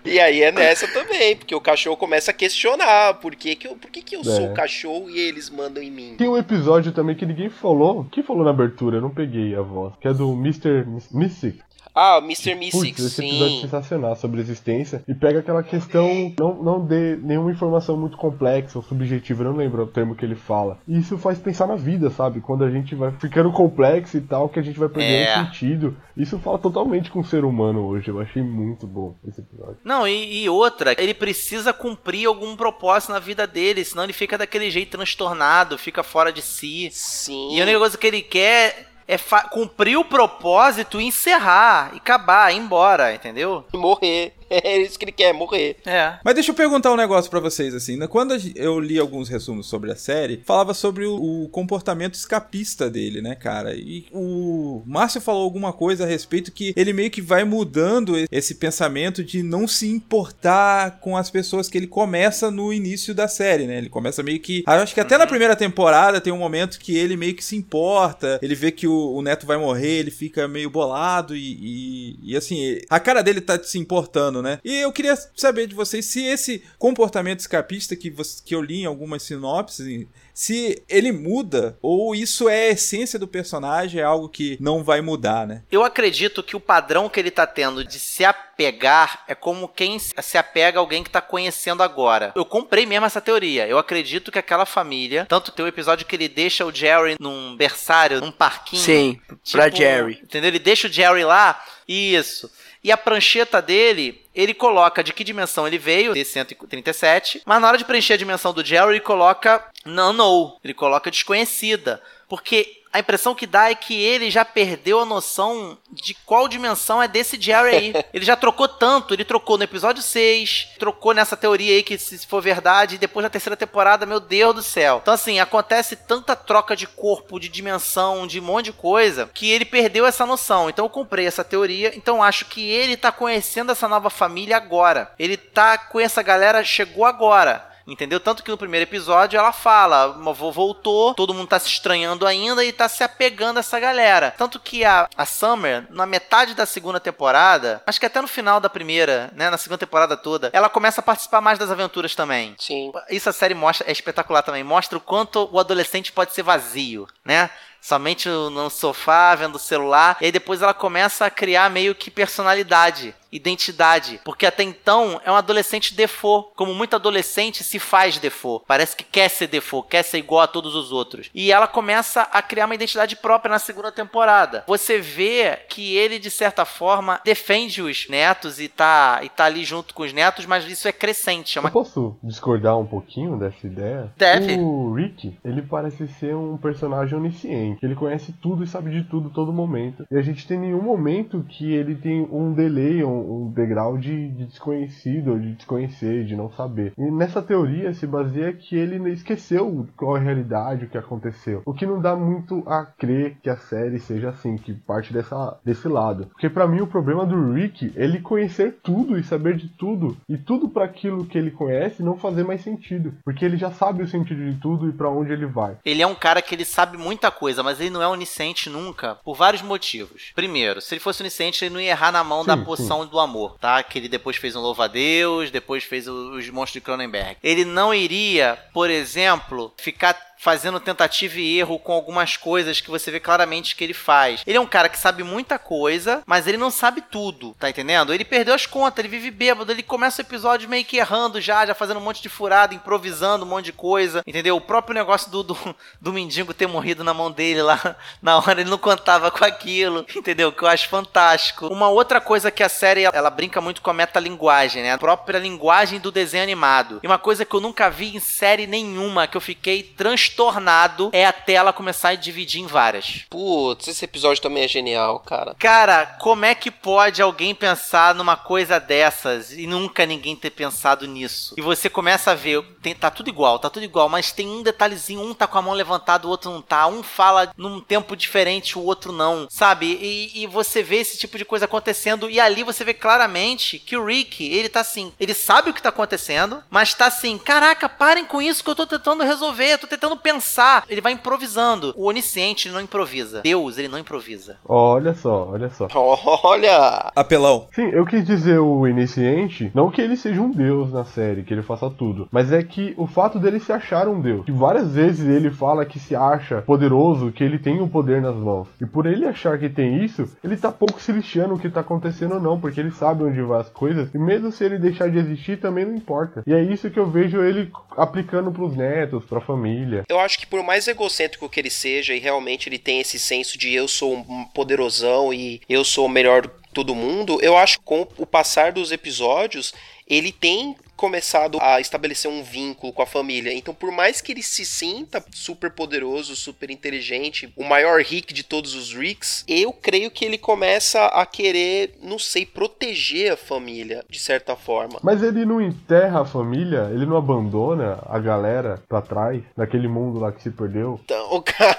E aí é nessa também, porque o cachorro começa a questionar por que, que eu, por que, que eu sou É. o cachorro e eles mandam em mim. Tem um episódio também que ninguém falou. Quem falou na abertura? Eu não peguei a voz. Que é do Mr. Mystic. Ah, Mr. Mystic, Putz, esse episódio é sensacional sobre existência. E pega aquela questão, não, não dê nenhuma informação muito complexa ou subjetiva, eu não lembro o termo que ele fala. E isso faz pensar na vida, sabe? Quando a gente vai ficando complexo e tal, que a gente vai perdendo É. sentido. Isso fala totalmente com o ser humano hoje. Eu achei muito bom esse episódio. Não, e, e outra, ele precisa cumprir algum propósito na vida dele, senão ele fica daquele jeito transtornado, fica fora de si. Sim. E a única coisa que ele quer é cumprir o propósito e encerrar, e acabar, ir embora, entendeu? E morrer. É isso que ele quer, morrer. É. Mas deixa eu perguntar um negócio pra vocês, assim. né? Quando eu li alguns resumos sobre a série, falava sobre o, o comportamento escapista dele, né, cara? E o Márcio falou alguma coisa a respeito que ele meio que vai mudando esse pensamento de não se importar com as pessoas que ele começa no início da série, né? Ele começa meio que. ah, Eu acho que até na primeira temporada tem um momento que ele meio que se importa, ele vê que o, o neto vai morrer, ele fica meio bolado e, e, e, assim, a cara dele tá se importando humano, né? E eu queria saber de vocês se esse comportamento escapista que, você- que eu li em algumas sinopses, se ele muda ou isso é a essência do personagem, é algo que não vai mudar, né? Eu acredito que o padrão que ele tá tendo de se apegar é como quem se apega a alguém que tá conhecendo agora. Eu comprei mesmo essa teoria. Eu acredito que aquela família, tanto tem o episódio que ele deixa o Jerry num berçário, num parquinho. Sim, pra Jerry. Entendeu? Ele deixa o Jerry lá. Isso. E a prancheta dele, ele coloca de que dimensão ele veio, de 137, mas na hora de preencher a dimensão do Jerry, ele coloca não, não. Ele coloca desconhecida. Porque a impressão que dá é que ele já perdeu a noção de qual dimensão é desse Jerry aí. ele já trocou tanto, ele trocou no episódio 6, trocou nessa teoria aí que se for verdade, e depois na terceira temporada, meu Deus do céu. Então assim, acontece tanta troca de corpo, de dimensão, de um monte de coisa, que ele perdeu essa noção. Então eu comprei essa teoria, então acho que ele tá conhecendo essa nova família agora. Ele tá com essa galera, chegou agora. Entendeu? Tanto que no primeiro episódio ela fala, "Meu avô voltou, todo mundo tá se estranhando ainda e tá se apegando a essa galera. Tanto que a, a Summer, na metade da segunda temporada, acho que até no final da primeira, né, na segunda temporada toda, ela começa a participar mais das aventuras também. Sim. Isso a série mostra, é espetacular também, mostra o quanto o adolescente pode ser vazio, né? Somente no sofá, vendo o celular, e aí depois ela começa a criar meio que personalidade, identidade, porque até então é um adolescente default, como muito adolescente se faz default, parece que quer ser default, quer ser igual a todos os outros. E ela começa a criar uma identidade própria na segunda temporada. Você vê que ele de certa forma defende os netos e tá e tá ali junto com os netos, mas isso é crescente, é Eu uma posso discordar um pouquinho dessa ideia? Deve. O Rick, ele parece ser um personagem onisciente. Ele conhece tudo e sabe de tudo todo momento. E a gente tem nenhum momento que ele tem um delay, um, um degrau de, de desconhecido, ou de desconhecer, de não saber. E nessa teoria se baseia que ele esqueceu qual é a realidade, o que aconteceu. O que não dá muito a crer que a série seja assim, que parte dessa, desse lado. Porque pra mim o problema do Rick é ele conhecer tudo e saber de tudo. E tudo para aquilo que ele conhece não fazer mais sentido. Porque ele já sabe o sentido de tudo e pra onde ele vai. Ele é um cara que ele sabe muita coisa, mas ele não é onisciente nunca, por vários motivos. Primeiro, se ele fosse onisciente, ele não ia errar na mão da Sim, do amor, tá? Que ele depois fez um louva-a-Deus, depois fez os monstros de Cronenberg. Ele não iria, por exemplo, ficar fazendo tentativa e erro com algumas coisas que você vê claramente que ele faz. Ele é um cara que sabe muita coisa, mas ele não sabe tudo, tá entendendo? Ele perdeu as contas, ele vive bêbado, ele começa o episódio meio que errando já, já fazendo um monte de furada, improvisando um monte de coisa, entendeu? O próprio negócio do, do, do mendigo ter morrido na mão dele lá na hora, ele não contava com aquilo, entendeu? Que eu acho fantástico. Uma outra coisa que a série, ela brinca muito com a metalinguagem, né? A própria linguagem do desenho animado. E uma coisa que eu nunca vi em série nenhuma, que eu fiquei transtornado, é a tela começar a dividir em várias. Putz, esse episódio também é genial, cara. Cara, como é que pode alguém pensar numa coisa dessas e nunca ninguém ter pensado nisso? E você começa a ver, tem- tá tudo igual, tá tudo igual, mas tem um detalhezinho, um tá com a mão levantada, o outro não tá, um fala num tempo diferente, o outro não, sabe? E, e você vê esse tipo de coisa acontecendo e ali você vê claramente que o Rick, ele tá assim, ele sabe o que tá acontecendo, mas tá assim, caraca, parem com isso que eu tô tentando resolver, eu tô tentando pensar. Ele vai improvisando. O onisciente ele não improvisa. Deus, ele não improvisa. Olha só, olha só. Olha! Apelão. Sim, eu quis dizer o iniciante, não que ele seja um deus na série, que ele faça tudo, mas é que o fato dele se achar um deus. Que várias vezes ele fala que se acha poderoso, que ele tem o poder nas mãos. E por ele achar que tem isso, ele tá pouco se lixando o que tá acontecendo ou não, porque ele sabe onde vai as coisas, e mesmo se ele deixar de existir, também não importa. E é isso que eu vejo ele aplicando pros netos, pra família. Eu acho que por mais egocêntrico que ele seja, e realmente ele tem esse senso de eu sou um poderosão e eu sou o melhor todo mundo, eu acho que com o passar dos episódios, ele tem começado a estabelecer um vínculo com a família. Então, por mais que ele se sinta super poderoso, super inteligente, o maior Rick de todos os Ricks, eu creio que ele começa a querer, não sei, proteger a família, de certa forma. Mas ele não enterra a família, ele não abandona a galera pra trás, naquele mundo lá que se perdeu. Então, cara,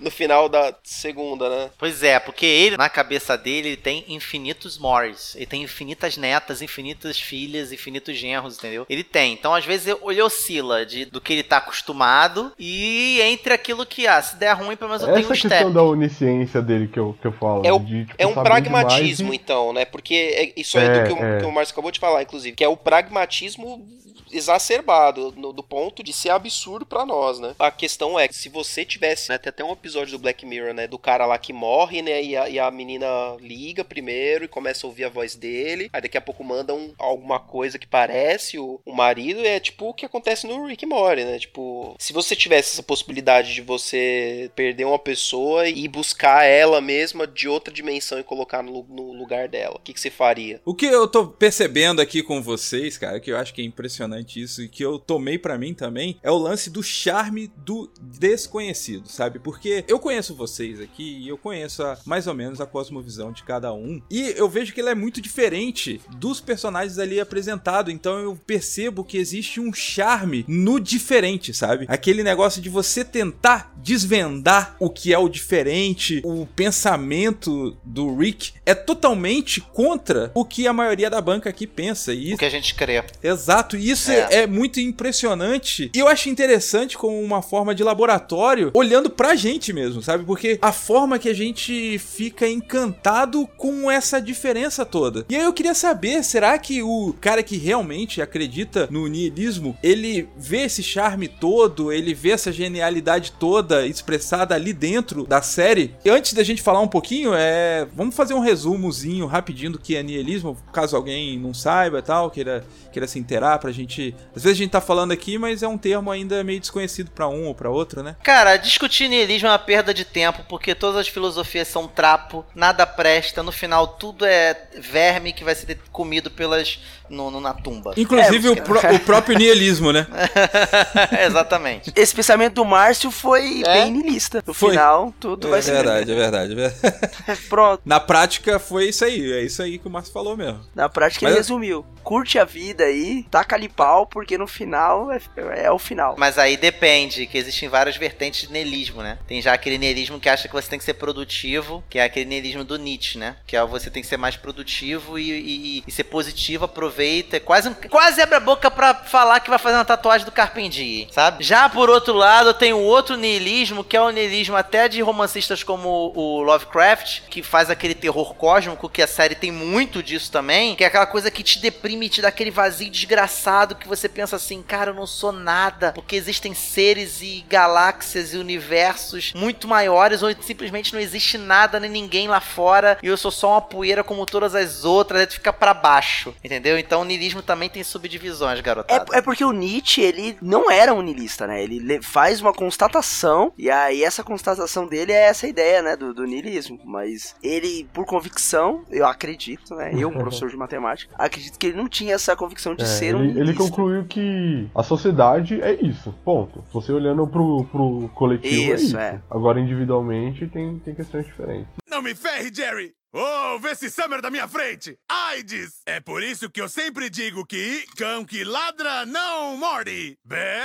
no final da segunda, né? Pois é, porque ele, na cabeça dele, ele tem infinitos mores. Ele tem infinitas netas, infinitas filhas, infinitos genros, entendeu? Ele tem. Então, às vezes, ele oscila de, do que ele tá acostumado e entre aquilo que, ah, se der ruim, pelo menos eu tenho Essa um questão step. da onisciência dele que eu, que eu falo. É, o- de, tipo, é um pragmatismo, demais então, né? Porque é isso aí É, do que o, é. que o Márcio acabou de falar, inclusive, que é o pragmatismo exacerbado, no- do ponto de ser absurdo pra nós, né? A questão é se você tivesse, né, tem até um episódio do Black Mirror, né, do cara lá que morre, né, e a, e a menina liga primeiro e começa a ouvir a voz dele, aí daqui a pouco mandam alguma coisa que parece o, o marido, e é tipo o que acontece no Rick Morty, né? Tipo, se você tivesse essa possibilidade de você perder uma pessoa e buscar ela mesma de outra dimensão e colocar no, no lugar dela, o que, que você faria? O que eu tô percebendo aqui com vocês, cara, que eu acho que é impressionante isso e que eu tomei pra mim também, é o lance do charme do desconhecido, sabe? Porque eu conheço vocês aqui e eu conheço a- mais ou menos a cosmovisão de cada um. E eu vejo que ele é muito diferente dos personagens ali apresentados, então eu percebo que existe um charme no diferente, sabe? Aquele negócio de você tentar desvendar o que é o diferente, o pensamento do Rick é totalmente contra o que a maioria da banca aqui pensa. E O que a gente crê. Exato, e isso É. é. é muito impressionante. E eu acho interessante como uma forma de laboratório, olhando pra gente mesmo, sabe? Porque a forma que a gente fica encantado com essa diferença toda. E aí eu queria saber, será que o cara que realmente acredita no niilismo, ele vê esse charme todo, ele vê essa genialidade toda expressada ali dentro da série? E antes da gente falar um pouquinho, é, vamos fazer um resumozinho rapidinho do que é niilismo, caso alguém não saiba e tal, queira queira se inteirar pra gente. Às vezes a gente tá falando aqui, mas é um termo ainda meio desconhecido pra um ou pra outro, né? Cara, discutir niilismo é uma perda de tempo, porque todas as filosofias são trapo, nada presta, no final tudo é verme que vai ser comido pelas. no, no- na tumba. Inclusive É, o, pró- o próprio niilismo, né? Exatamente. Esse pensamento do Márcio foi É? bem niilista. No Foi. final, tudo vai É ser. verdade, é verdade, é verdade. Pronto. Na prática foi isso aí, é isso aí que o Márcio falou mesmo. Na prática Mas- ele resumiu. Curte a vida aí, taca ali pau, porque no final é, é o final. Mas aí depende, que existem várias vertentes de niilismo, né? Tem já aquele niilismo que acha que você tem que ser produtivo, que é aquele niilismo do Nietzsche, né? Que é você tem que ser mais produtivo e, e- e ser positivo, aproveita. É quase, quase abre a boca pra falar que vai fazer uma tatuagem do Carpentier, sabe? Já por outro lado, tem o outro niilismo, que é o niilismo até de romancistas como o Lovecraft, que faz aquele terror cósmico, que a série tem muito disso também, que é aquela coisa que te deprime, te dá aquele vazio desgraçado que você pensa assim, cara, eu não sou nada, porque existem seres e galáxias e universos muito maiores, ou simplesmente não existe nada nem ninguém lá fora, e eu sou só uma poeira como todas as outras, aí tu fica pra baixo, entendeu? Então o niilismo também tem subdivisões, garotada. É, é porque o Nietzsche, ele não era um niilista, né? Ele le- faz uma constatação, e aí essa constatação dele é essa ideia, né, do, do niilismo. Mas ele, por convicção, eu acredito, né? Eu, um professor de matemática, acredito que ele não tinha essa convicção de É, ser um ele, ele concluiu que a sociedade é isso, ponto. Você olhando pro, pro coletivo é Isso, isso. é. Agora, individualmente, tem, tem questões diferentes. Não me ferre, Jerry! Oh, vê esse Summer da minha frente! AIDS! É por isso que eu sempre digo que cão que ladra não morde! Bé!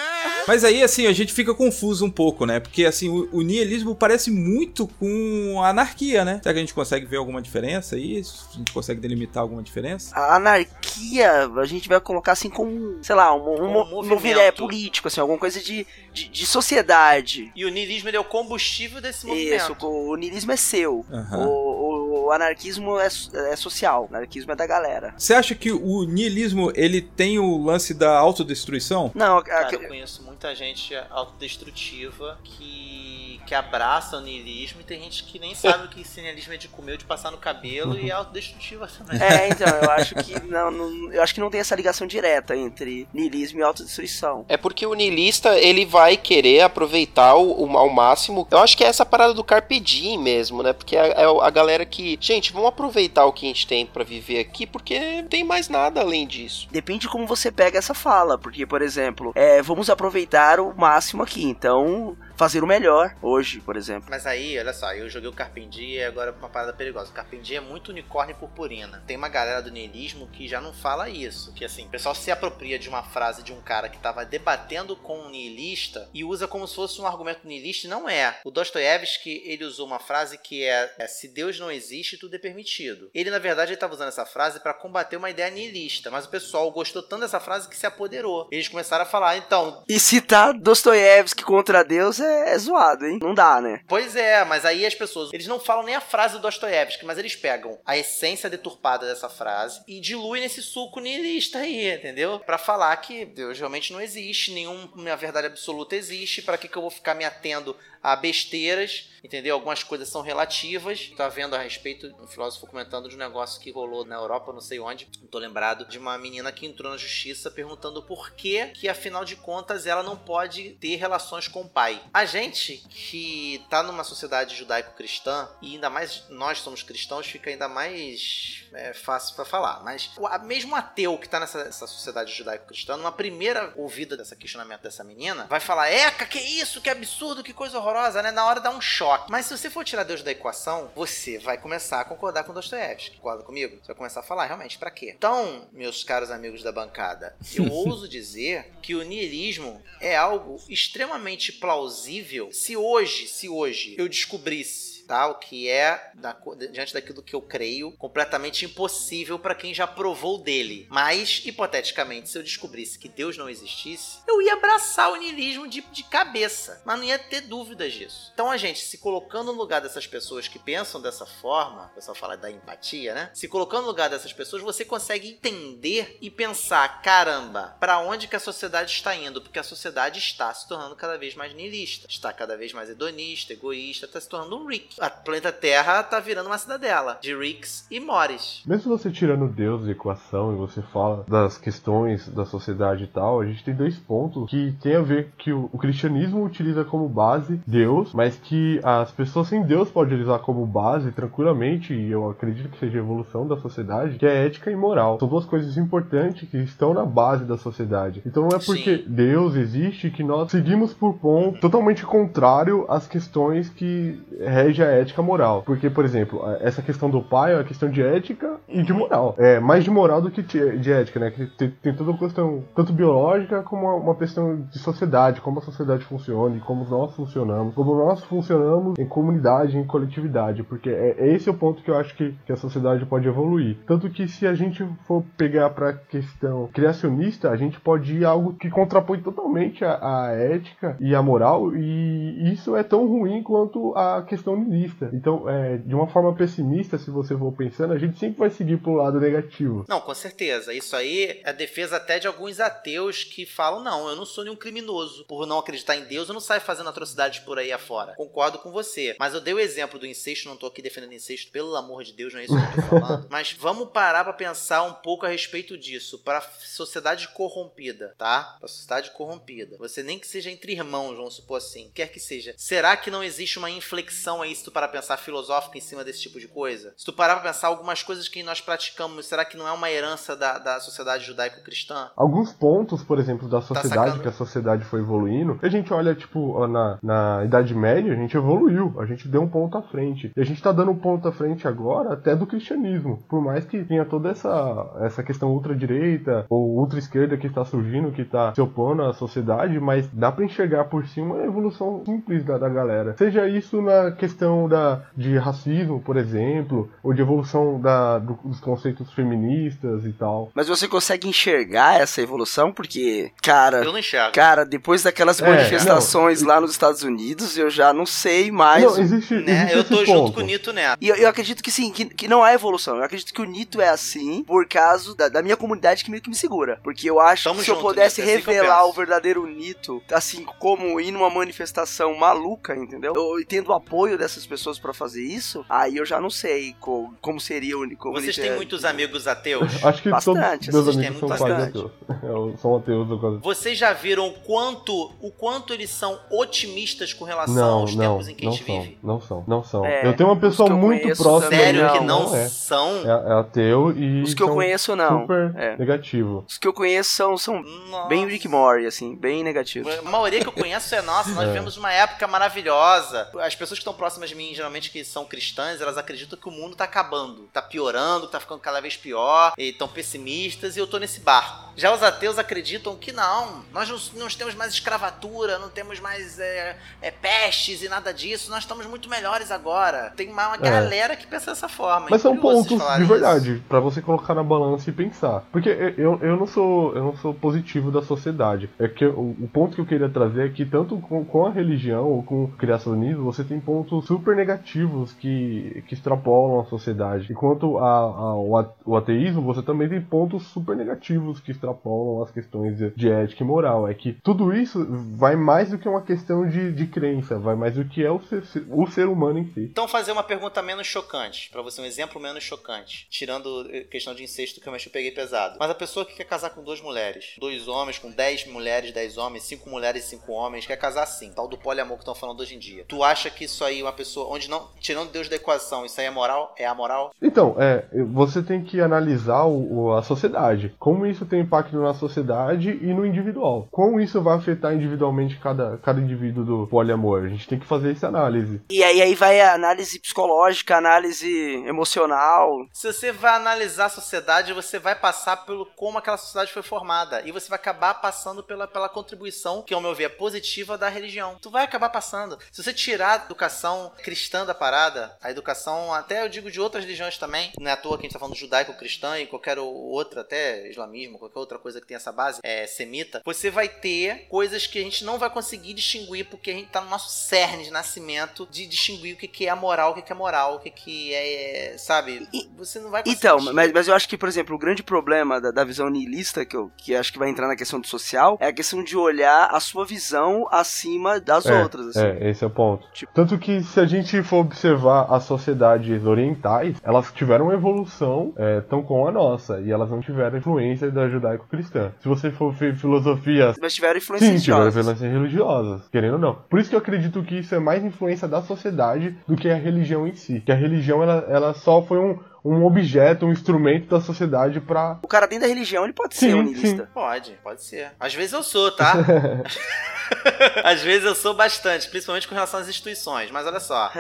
Mas aí, assim, a gente fica confuso um pouco, né? Porque, assim, o, o niilismo parece muito com a anarquia, né? Será que a gente consegue ver alguma diferença aí? A gente consegue delimitar alguma diferença? A anarquia, a gente vai colocar assim como, sei lá, um, um, um movimento. é, político, assim, alguma coisa de, de, de sociedade. E o niilismo ele é o combustível desse movimento. Isso, o, o niilismo é seu. Aham. O, o- anarquismo é, é social. O anarquismo é da galera. Você acha que o niilismo, ele tem o lance da autodestruição? Não, a- Cara, eu conheço muita gente autodestrutiva que, que abraça o niilismo e tem gente que nem sabe o que esse niilismo é de comer ou de passar no cabelo e é autodestrutiva também. É, então, eu acho que não, não- eu acho que não tem essa ligação direta entre niilismo e autodestruição. É porque o niilista, ele vai querer aproveitar o, o- ao máximo. Eu acho que é essa parada do Carpe Diem mesmo, né? Porque é, é a galera que, gente, vamos aproveitar o que a gente tem pra viver aqui, porque não tem mais nada além disso. Depende de como você pega essa fala, porque, por exemplo, é, vamos aproveitar o máximo aqui, então fazer o melhor hoje, por exemplo. Mas aí, olha só, eu joguei o Carpendi e agora uma parada perigosa. O Carpendi é muito unicórnio e purpurina. Tem uma galera do niilismo que já não fala isso. Que assim, o pessoal se apropria de uma frase de um cara que tava debatendo com um niilista e usa como se fosse um argumento niilista não é. O Dostoiévski, ele usou uma frase que é, é se Deus não existe, tudo é permitido. Ele, na verdade, ele tava usando essa frase para combater uma ideia niilista, mas o pessoal gostou tanto dessa frase que se apoderou. Eles começaram a falar, então, E citar Dostoiévski contra Deus é, é zoado, hein? Não dá, né? Pois é, mas aí as pessoas, eles não falam nem a frase do Dostoiévski, mas eles pegam a essência deturpada dessa frase e diluem nesse suco niilista aí, entendeu? Pra falar que Deus realmente não existe, nenhuma verdade absoluta existe, pra que que eu vou ficar me atendo a besteiras, entendeu? Algumas coisas são relativas. Tá vendo a respeito, um filósofo comentando de um negócio que rolou na Europa, não sei onde, não tô lembrado, de uma menina que entrou na justiça perguntando por que que afinal de contas ela não pode ter relações com o pai. A gente que tá numa sociedade judaico-cristã e ainda mais nós somos cristãos, fica ainda mais é, fácil pra falar. Mas o mesmo ateu que tá nessa, nessa sociedade judaico-cristã, numa primeira ouvida dessa questionamento dessa menina, vai falar: Eca, que isso, que absurdo, que coisa horrorosa, né? Na hora dá um choque. Mas se você for tirar Deus da equação, você vai começar a concordar com Dostoiévski. Concorda comigo? Você vai começar a falar, realmente, pra quê? Então, meus caros amigos da bancada, eu ouso dizer que o niilismo é algo extremamente plausível se hoje, se hoje eu descobrisse O que é, da diante daquilo que eu creio, completamente impossível para quem já provou dele. Mas, hipoteticamente, se eu descobrisse que Deus não existisse, eu ia abraçar o niilismo de, de cabeça. Mas não ia ter dúvidas disso. Então, a gente se colocando no lugar dessas pessoas que pensam dessa forma, o pessoal fala da empatia, né? Se colocando no lugar dessas pessoas, você consegue entender e pensar, caramba, para onde que a sociedade está indo? Porque a sociedade está se tornando cada vez mais niilista, está cada vez mais hedonista, egoísta, está se tornando um Rick. A planeta Terra tá virando uma cidadela de Ricks e Morris. Mesmo você tirando Deus da equação e você fala das questões da sociedade e tal, a gente tem dois pontos que tem a ver que o, o cristianismo utiliza como base Deus, mas que as pessoas sem Deus podem usar como base tranquilamente, e eu acredito que seja a evolução da sociedade, que é ética e moral. São duas coisas importantes que estão na base da sociedade. Então não é porque Sim. Deus existe que nós seguimos por ponto totalmente contrário às questões que rege a ética moral. Porque, por exemplo, essa questão do pai é uma questão de ética e de moral. É mais de moral do que de ética, né? Que tem, tem toda uma questão tanto biológica como uma, questão de sociedade, como a sociedade funciona e como nós funcionamos, como nós funcionamos em comunidade, em coletividade, porque é, é esse o ponto que eu acho que, que a sociedade pode evoluir. Tanto que se a gente for pegar pra questão criacionista, a gente pode ir a algo que contrapõe totalmente a, a ética e a moral, e isso é tão ruim quanto a questão niilista. Então, é, de uma forma pessimista, se você for pensando, a gente sempre vai seguir pro lado negativo. Não, com certeza. Isso aí é a defesa até de alguns ateus que falam: não, eu não sou nenhum criminoso. Por não acreditar em Deus, eu não saio fazendo atrocidades por aí afora. Concordo com você. Mas eu dei o exemplo do incesto, não tô aqui defendendo incesto, pelo amor de Deus, não é isso que eu tô falando. Mas vamos parar pra pensar um pouco a respeito disso. Pra sociedade corrompida, tá? Pra sociedade corrompida. Você nem que seja entre irmãos, vamos supor assim. Quer que seja. Será que não existe uma inflexão aí, se tu parar pra pensar filosófica em cima desse tipo de coisa? Se tu parar pra pensar algumas coisas que nós praticamos, será que não é uma herança da, da sociedade judaico-cristã? Alguns pontos, por exemplo, da sociedade, sacando? que a sociedade foi evoluindo, a gente olha, tipo, na, na Idade Média, a gente evoluiu, a gente deu um ponto à frente. E a gente tá dando um ponto à frente agora até do cristianismo. Por mais que tenha toda essa, essa questão ultradireita ou ultra-esquerda que está surgindo, que tá se opondo à sociedade, mas dá pra enxergar por cima uma evolução simples da, da galera. Seja isso na questão da, de racismo, por exemplo, ou de evolução da, do- dos conceitos feministas e tal. Mas você consegue enxergar essa evolução? Porque, cara. Eu não enxergo. Cara, depois daquelas É, manifestações lá nos Estados Unidos, eu já não sei mais. Não, existe, Né? existe Eu tô junto ponto. com o Nito nessa. E eu, eu acredito que sim, que, que não há evolução. Eu acredito que o Nito é assim por causa da, da minha comunidade que meio que me segura. Porque eu acho Tamo que se eu junto, pudesse Nito, é assim eu revelar penso. o verdadeiro Nito, assim como ir numa manifestação maluca, entendeu? Eu, e tendo o apoio dessas pessoas pra fazer isso, aí eu já não sei co- como, seria o Nito. Vocês têm muitos amigos ateus? Acho que Bastante, todos meus assistem amigos são bastante. ateus. Eu sou ateus por causa Vocês já viram o quanto, o quanto eles são otimistas com relação Não, aos não, tempos em que a não gente são, vive? não são, não são. É, eu tenho uma pessoa muito conheço próxima Sério que não, é. são? É, é ateu e Os que eu são conheço, não. super É. negativo. Os que eu conheço são, são Nossa. bem Rick Morty, assim, bem negativos. A maioria que eu conheço é nossa, nós É. vivemos uma época maravilhosa. As pessoas que estão próximas de mim, geralmente que são cristãs, elas acreditam que o mundo tá acabando, tá piorando, tá ficando cada vez pior, e estão pessimistas, e eu tô nesse barco. Já os ateus acreditam que não, nós não, não temos mais escravatura, não temos mais é, é, pestes e nada disso, nós estamos muito melhores agora. Tem uma, uma É. galera que pensa dessa forma. Mas É são curioso vocês pontos de verdade pra você colocar na balança e pensar. Porque eu, eu não sou eu não sou positivo da sociedade. É que o, o ponto que eu queria trazer é que tanto com, com a religião ou com o criacionismo, você tem pontos super negativos que, que extrapolam a sociedade. Enquanto a, a- o, a- ateísmo, você também tem pontos super negativos que extrapolam as questões de, de ética e moral. É que tudo isso vai mais do que uma questão de, de crença, vai mais do que é o ser, o ser humano em si. Então fazer uma pergunta menos chocante, pra você um exemplo menos chocante, tirando eh, questão de incesto que eu eu peguei pesado. Mas a pessoa que quer casar com duas mulheres, dois homens com dez mulheres, dez homens, cinco mulheres cinco homens, quer casar assim, tal do poliamor que estão falando hoje em dia. Tu acha que isso aí uma pessoa onde não, tirando Deus da equação, isso aí é moral? É amoral? Então, é, você tem que analisar o, o- a sociedade. Como isso tem impacto na sociedade e no individual. Como isso vai afetar individualmente cada, cada indivíduo do poliamor. A gente tem que fazer essa análise. E aí, aí vai a análise psicológica, análise emocional. Se você vai analisar a sociedade, você vai passar pelo como aquela sociedade foi formada. E você vai acabar passando pela, pela contribuição, que ao meu ver é positiva, da religião. Tu vai acabar passando. Se você tirar a educação cristã da parada, a educação, até eu digo de outras religiões também, não é à toa que a gente tá falando judaico-cristã e qualquer outra, até islamismo, qualquer outra coisa que tenha essa base, é semita, você vai ter coisas que a gente não vai conseguir distinguir porque a gente tá no nosso cerne de nascimento de distinguir o que que é moral, o que que é moral, o que que é, sabe? Você não vai conseguir Então, mas, mas eu acho que, por exemplo, o grande problema da, da visão niilista, que eu que acho que vai entrar na questão do social, é a questão de olhar a sua visão acima das é, outras. Assim. É, esse é o ponto. Tipo- Tanto que se a gente for observar as sociedades orientais, elas tiveram uma evolução é, tão com a nossa. E elas não tiveram influência da judaico-cristã. Se você for ver filosofia Mas tiveram influências Sim, tiveram religiosas. influências religiosas, querendo ou não. Por isso que eu acredito que isso é mais influência da sociedade do que a religião em si. Que a religião, ela, ela só foi um, um objeto, um instrumento da sociedade pra... O cara dentro da religião, ele pode ser Sim, um niilista. Pode, pode ser. Às vezes eu sou, tá? Às vezes eu sou bastante, principalmente com relação às instituições, mas olha só.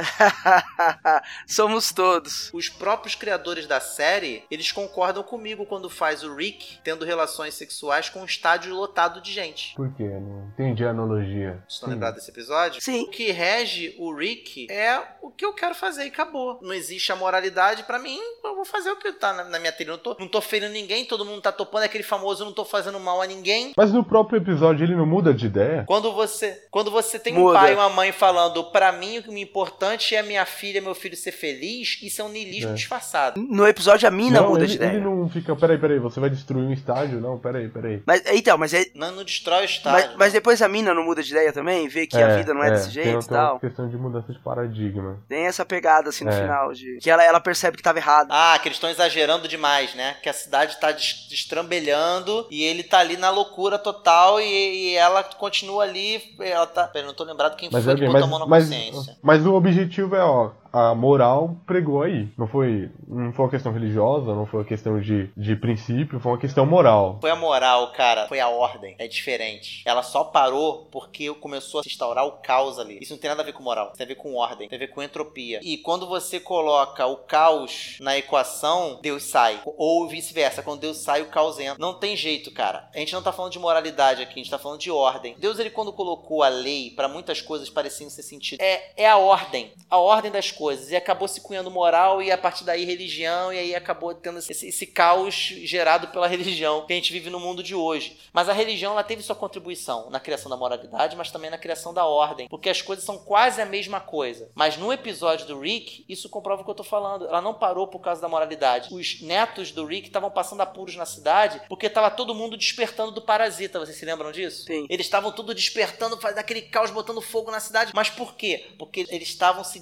Somos todos. Os próprios criadores da série, eles concordam comigo quando faz o Rick tendo relações sexuais com um estádio lotado de gente. Por quê? Não entendi a analogia. Vocês estão Sim. lembrados desse episódio? Sim. O que rege o Rick é o que eu quero fazer e acabou. Não existe a moralidade pra mim, eu vou fazer o que tá na, na minha trilha. Não tô, não tô ferindo ninguém, todo mundo tá topando, é aquele famoso não tô fazendo mal a ninguém. Mas no próprio episódio ele não muda de ideia? Quando você, quando você tem um Muda. pai e uma mãe falando, pra mim o que me importante é minha filha, meu filho ser feliz, isso é um niilismo É. disfarçado. No episódio a mina não, muda ele, de ideia. ele não fica... Peraí, peraí, você vai destruir um estádio? Não, peraí, peraí. Mas então, mas, é, Não, não destrói o estádio. mas, mas depois a mina não muda de ideia também? Vê que a vida não é, desse tem- jeito e tal. questão de mudança de paradigma. Tem essa pegada assim no É. final, de que ela, ela percebe que tava errado. Ah, que eles estão exagerando demais, né? Que a cidade tá des- destrambelhando e ele tá ali na loucura total e, e ela continua ali. Ela tá. Pera, eu não tô lembrado quem Mas, foi alguém, que mas, botou a mão na mas, consciência. mas o objetivo é, ó, a moral pregou aí. Não foi, não foi uma questão religiosa, não foi uma questão de, de princípio, foi uma questão moral. Foi a moral, cara. Foi a ordem. É diferente. Ela só parou porque começou a se instaurar o caos ali. Isso não tem nada a ver com moral. Tem a ver com ordem. Tem a ver com entropia. E quando você coloca o caos na equação, Deus sai. Ou vice-versa. Quando Deus sai, o caos entra. Não tem jeito, cara. A gente não tá falando de moralidade aqui. A gente tá falando de ordem. Deus, ele quando colocou a lei pra muitas coisas pareciam ser sentido. É, é a ordem. A ordem das coisas. E acabou se cunhando moral e a partir daí religião. E aí acabou tendo esse, esse caos gerado pela religião que a gente vive no mundo de hoje. Mas a religião ela teve sua contribuição na criação da moralidade, mas também na criação da ordem, porque as coisas são quase a mesma coisa. Mas no episódio do Rick, isso comprova o que eu tô falando. Ela não parou por causa da moralidade. Os netos do Rick estavam passando apuros na cidade porque tava todo mundo despertando do parasita. Vocês se lembram disso? Sim. Eles estavam tudo despertando, fazendo aquele caos, botando fogo na cidade. Mas por quê? Porque eles estavam se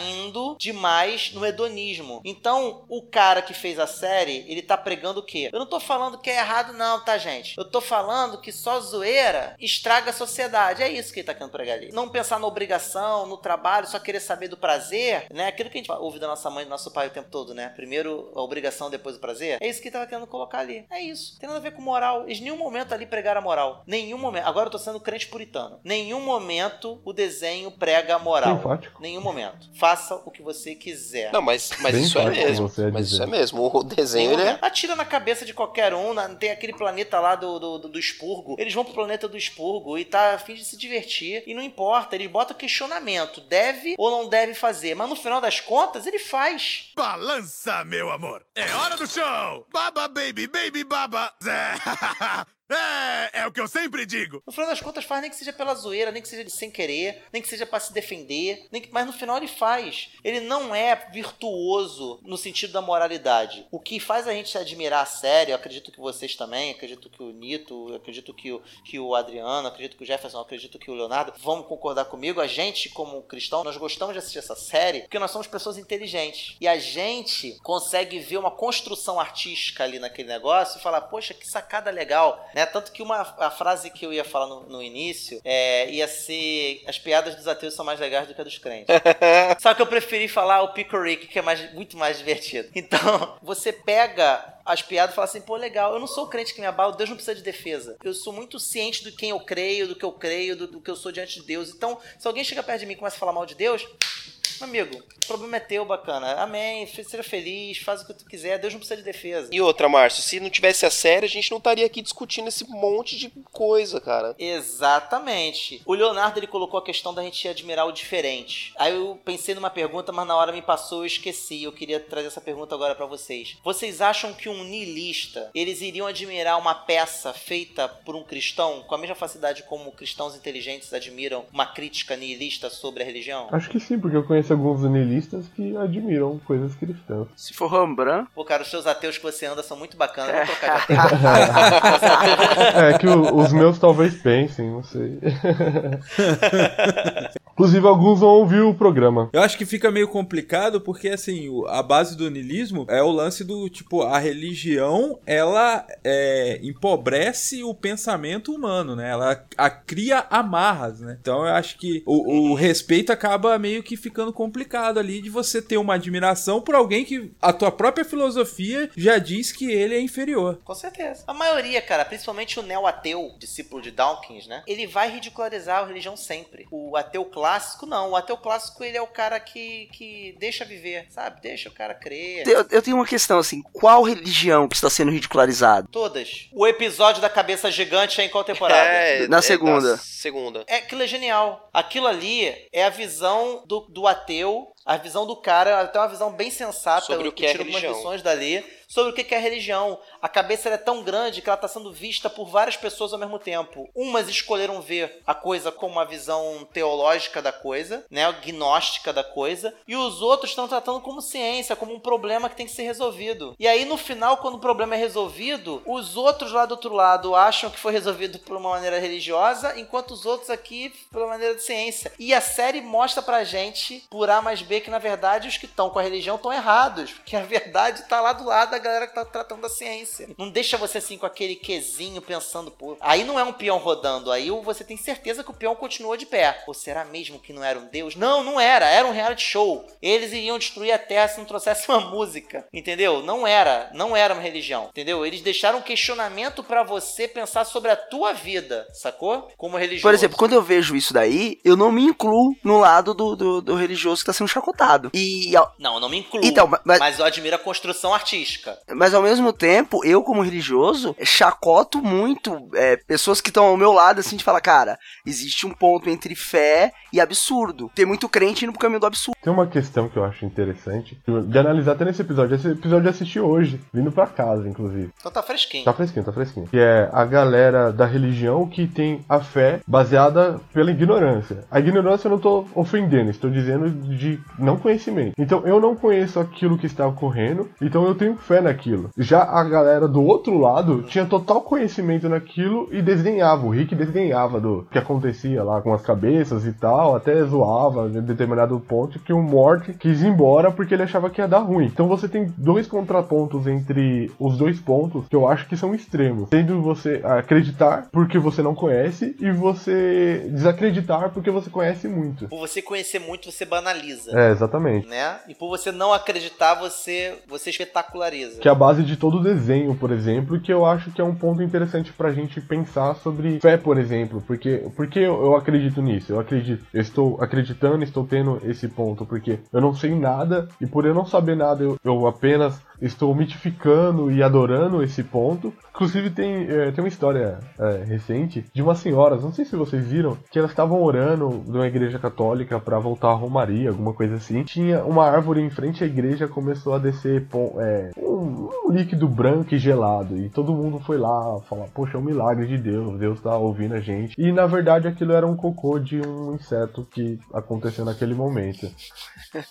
caindo demais no hedonismo. Então, o cara que fez a série, ele tá pregando o quê? Eu não tô falando que é errado, não, tá, gente? Eu tô falando que só zoeira estraga a sociedade. É isso que ele tá querendo pregar ali. Não pensar na obrigação, no trabalho, só querer saber do prazer, né? Aquilo que a gente ouve da nossa mãe e do nosso pai o tempo todo, né? Primeiro a obrigação, depois o prazer. É isso que ele tava querendo colocar ali. É isso. Tem nada a ver com moral. Eles em nenhum momento ali pregaram a moral. Nenhum momento. Agora eu tô sendo crente puritano. Nenhum momento o desenho prega a moral. Simpático. Nenhum momento. Faça o que você quiser. Não, mas, mas Bem isso é mesmo. Mas dizer. isso é mesmo. O desenho, ele é. Atira na cabeça de qualquer um. na- Tem aquele planeta lá do, do, do, do expurgo. Eles vão pro planeta do expurgo e tá a fim de se divertir. E não importa, eles botam questionamento. Deve ou não deve fazer. Mas no final das contas, ele faz. Balança, meu amor. É hora do show. Baba, baby, baby, baba. É, é o que eu sempre digo. No final das contas, faz nem que seja pela zoeira, nem que seja sem querer, nem que seja pra se defender, nem que- mas no final ele faz. Ele não é virtuoso no sentido da moralidade. O que faz a gente admirar a série, eu acredito que vocês também, acredito que o Nito, acredito que o, que o Adriano, acredito que o Jefferson, acredito que o Leonardo vão concordar comigo. A gente, como cristão, nós gostamos de assistir essa série porque nós somos pessoas inteligentes. E a gente consegue ver uma construção artística ali naquele negócio e falar, poxa, que sacada legal. Né? Tanto que uma a frase que eu ia falar no, no início é, ia ser as piadas dos ateus são mais legais do que a dos crentes. Só que eu preferi falar o Pico Rick, que é mais, muito mais divertido. Então, você pega as piadas e fala assim, pô, legal, eu não sou o crente que me abala, Deus não precisa de defesa. Eu sou muito ciente do quem eu creio, do que eu creio, do, do que eu sou diante de Deus. Então, se alguém chega perto de mim e começa a falar mal de Deus, meu amigo, o problema é teu, bacana. Amém, seja feliz, faz o que tu quiser, Deus não precisa de defesa. E outra, Márcio, se não tivesse a série, a gente não estaria aqui discutindo esse monte de coisa, cara. Exatamente. O Leonardo ele colocou a questão da gente admirar o diferente. Aí eu pensei numa pergunta, mas na hora me passou, eu esqueci. Eu queria trazer essa pergunta agora pra vocês. Vocês acham que um niilista, eles iriam admirar uma peça feita por um cristão com a mesma facilidade como cristãos inteligentes admiram uma crítica niilista sobre a religião? Acho que sim, porque eu conheço alguns nihilistas que admiram coisas cristãs. Se for Rembrandt, Pô, cara, os seus ateus que você anda são muito bacanas. Vamos trocar de ateu. É que o- os meus talvez pensem, não sei. Inclusive, alguns vão ouvir o programa. Eu acho que fica meio complicado porque, assim, a base do niilismo é o lance do, tipo, a religião, ela é, empobrece o pensamento humano, né? Ela a, cria amarras, né? Então eu acho que o, o respeito acaba meio que ficando complicado ali de você ter uma admiração por alguém que a tua própria filosofia já diz que ele é inferior. Com certeza. A maioria, cara, principalmente o neo-ateu, discípulo de Dawkins, né? Ele vai ridicularizar a religião sempre. O ateu clássico, não. O ateu clássico, ele é o cara que, que deixa viver, sabe? Deixa o cara crer. eu, eu tenho uma questão assim: qual religião que está sendo ridicularizada? Todas. O episódio da cabeça gigante é em qual temporada? É, Na é segunda. da segunda. É, aquilo é genial. Aquilo ali é a visão do, do ateu, bateu a visão do cara, até uma visão bem sensata. Sobre o que é tiro algumas religião. lições dali. Sobre o que que é religião. A cabeça é tão grande que ela está sendo vista por várias pessoas ao mesmo tempo. Umas escolheram ver a coisa como uma visão teológica da coisa, né? Gnóstica da coisa. E os outros estão tratando como ciência, como um problema que tem que ser resolvido. E aí, no final, quando o problema é resolvido, os outros lá do outro lado acham que foi resolvido por uma maneira religiosa, enquanto os outros aqui pela maneira de ciência. E a série mostra pra gente, por A mais B, que na verdade os que estão com a religião estão errados. Porque a verdade tá lá do lado da galera que tá tratando da ciência. Não deixa você assim com aquele quezinho pensando, pô. Aí não é um peão rodando, aí você tem certeza que o peão continuou de pé. Ou será mesmo que não era um deus? Não, não era. Era um reality show. Eles iriam destruir a Terra se não trouxesse uma música. Entendeu? Não era. Não era uma religião. Entendeu? Eles deixaram um questionamento pra você pensar sobre a tua vida, sacou? Como religioso. Por exemplo, quando eu vejo isso daí, eu não me incluo no lado do, do, do religioso que está sendo chacotado. E, ao- Não, eu não me incluo. Então, mas- mas eu admiro a construção artística. mas ao mesmo tempo, eu como religioso, chacoto muito é, pessoas que estão ao meu lado, assim, de falar, cara, existe um ponto entre fé e absurdo. Tem muito crente indo pro caminho do absurdo. Tem uma questão que eu acho interessante de analisar até nesse episódio. Esse episódio eu assisti hoje, vindo pra casa, inclusive. Então tá fresquinho. Tá fresquinho, tá fresquinho. Que é a galera da religião que tem a fé baseada pela ignorância. A ignorância eu não tô ofendendo, estou dizendo de não conhecimento. Então eu não conheço aquilo que está ocorrendo, então eu tenho fé naquilo. Já a galera do outro lado tinha total conhecimento naquilo e desdenhava. O Rick desdenhava do que acontecia lá com as cabeças e tal, até zoava em determinado ponto que o Mort quis ir embora porque ele achava que ia dar ruim. Então você tem dois contrapontos entre os dois pontos que eu acho que são extremos. Tendo você acreditar porque você não conhece e você desacreditar porque você conhece muito. Por você conhecer muito, você banaliza. É, exatamente. Né? E por você não acreditar, você, você espetaculariza. Que é a base de todo o desenho, por exemplo, que eu acho que é um ponto interessante pra gente pensar sobre fé, por exemplo. Porque, porque eu, eu acredito nisso? Eu acredito, eu estou acreditando, estou tendo esse ponto, porque eu não sei nada, e por eu não saber nada, eu, eu apenas estou mitificando e adorando esse ponto. Inclusive tem, é, tem uma história é, recente de umas senhoras, não sei se vocês viram, que elas estavam orando numa igreja católica para voltar a Romaria, alguma coisa assim. Tinha uma árvore em frente à igreja, começou a descer é, um, um líquido branco e gelado. E todo mundo foi lá falar, poxa, é um milagre de Deus, Deus tá ouvindo a gente. E na verdade aquilo era um cocô de um inseto que aconteceu naquele momento.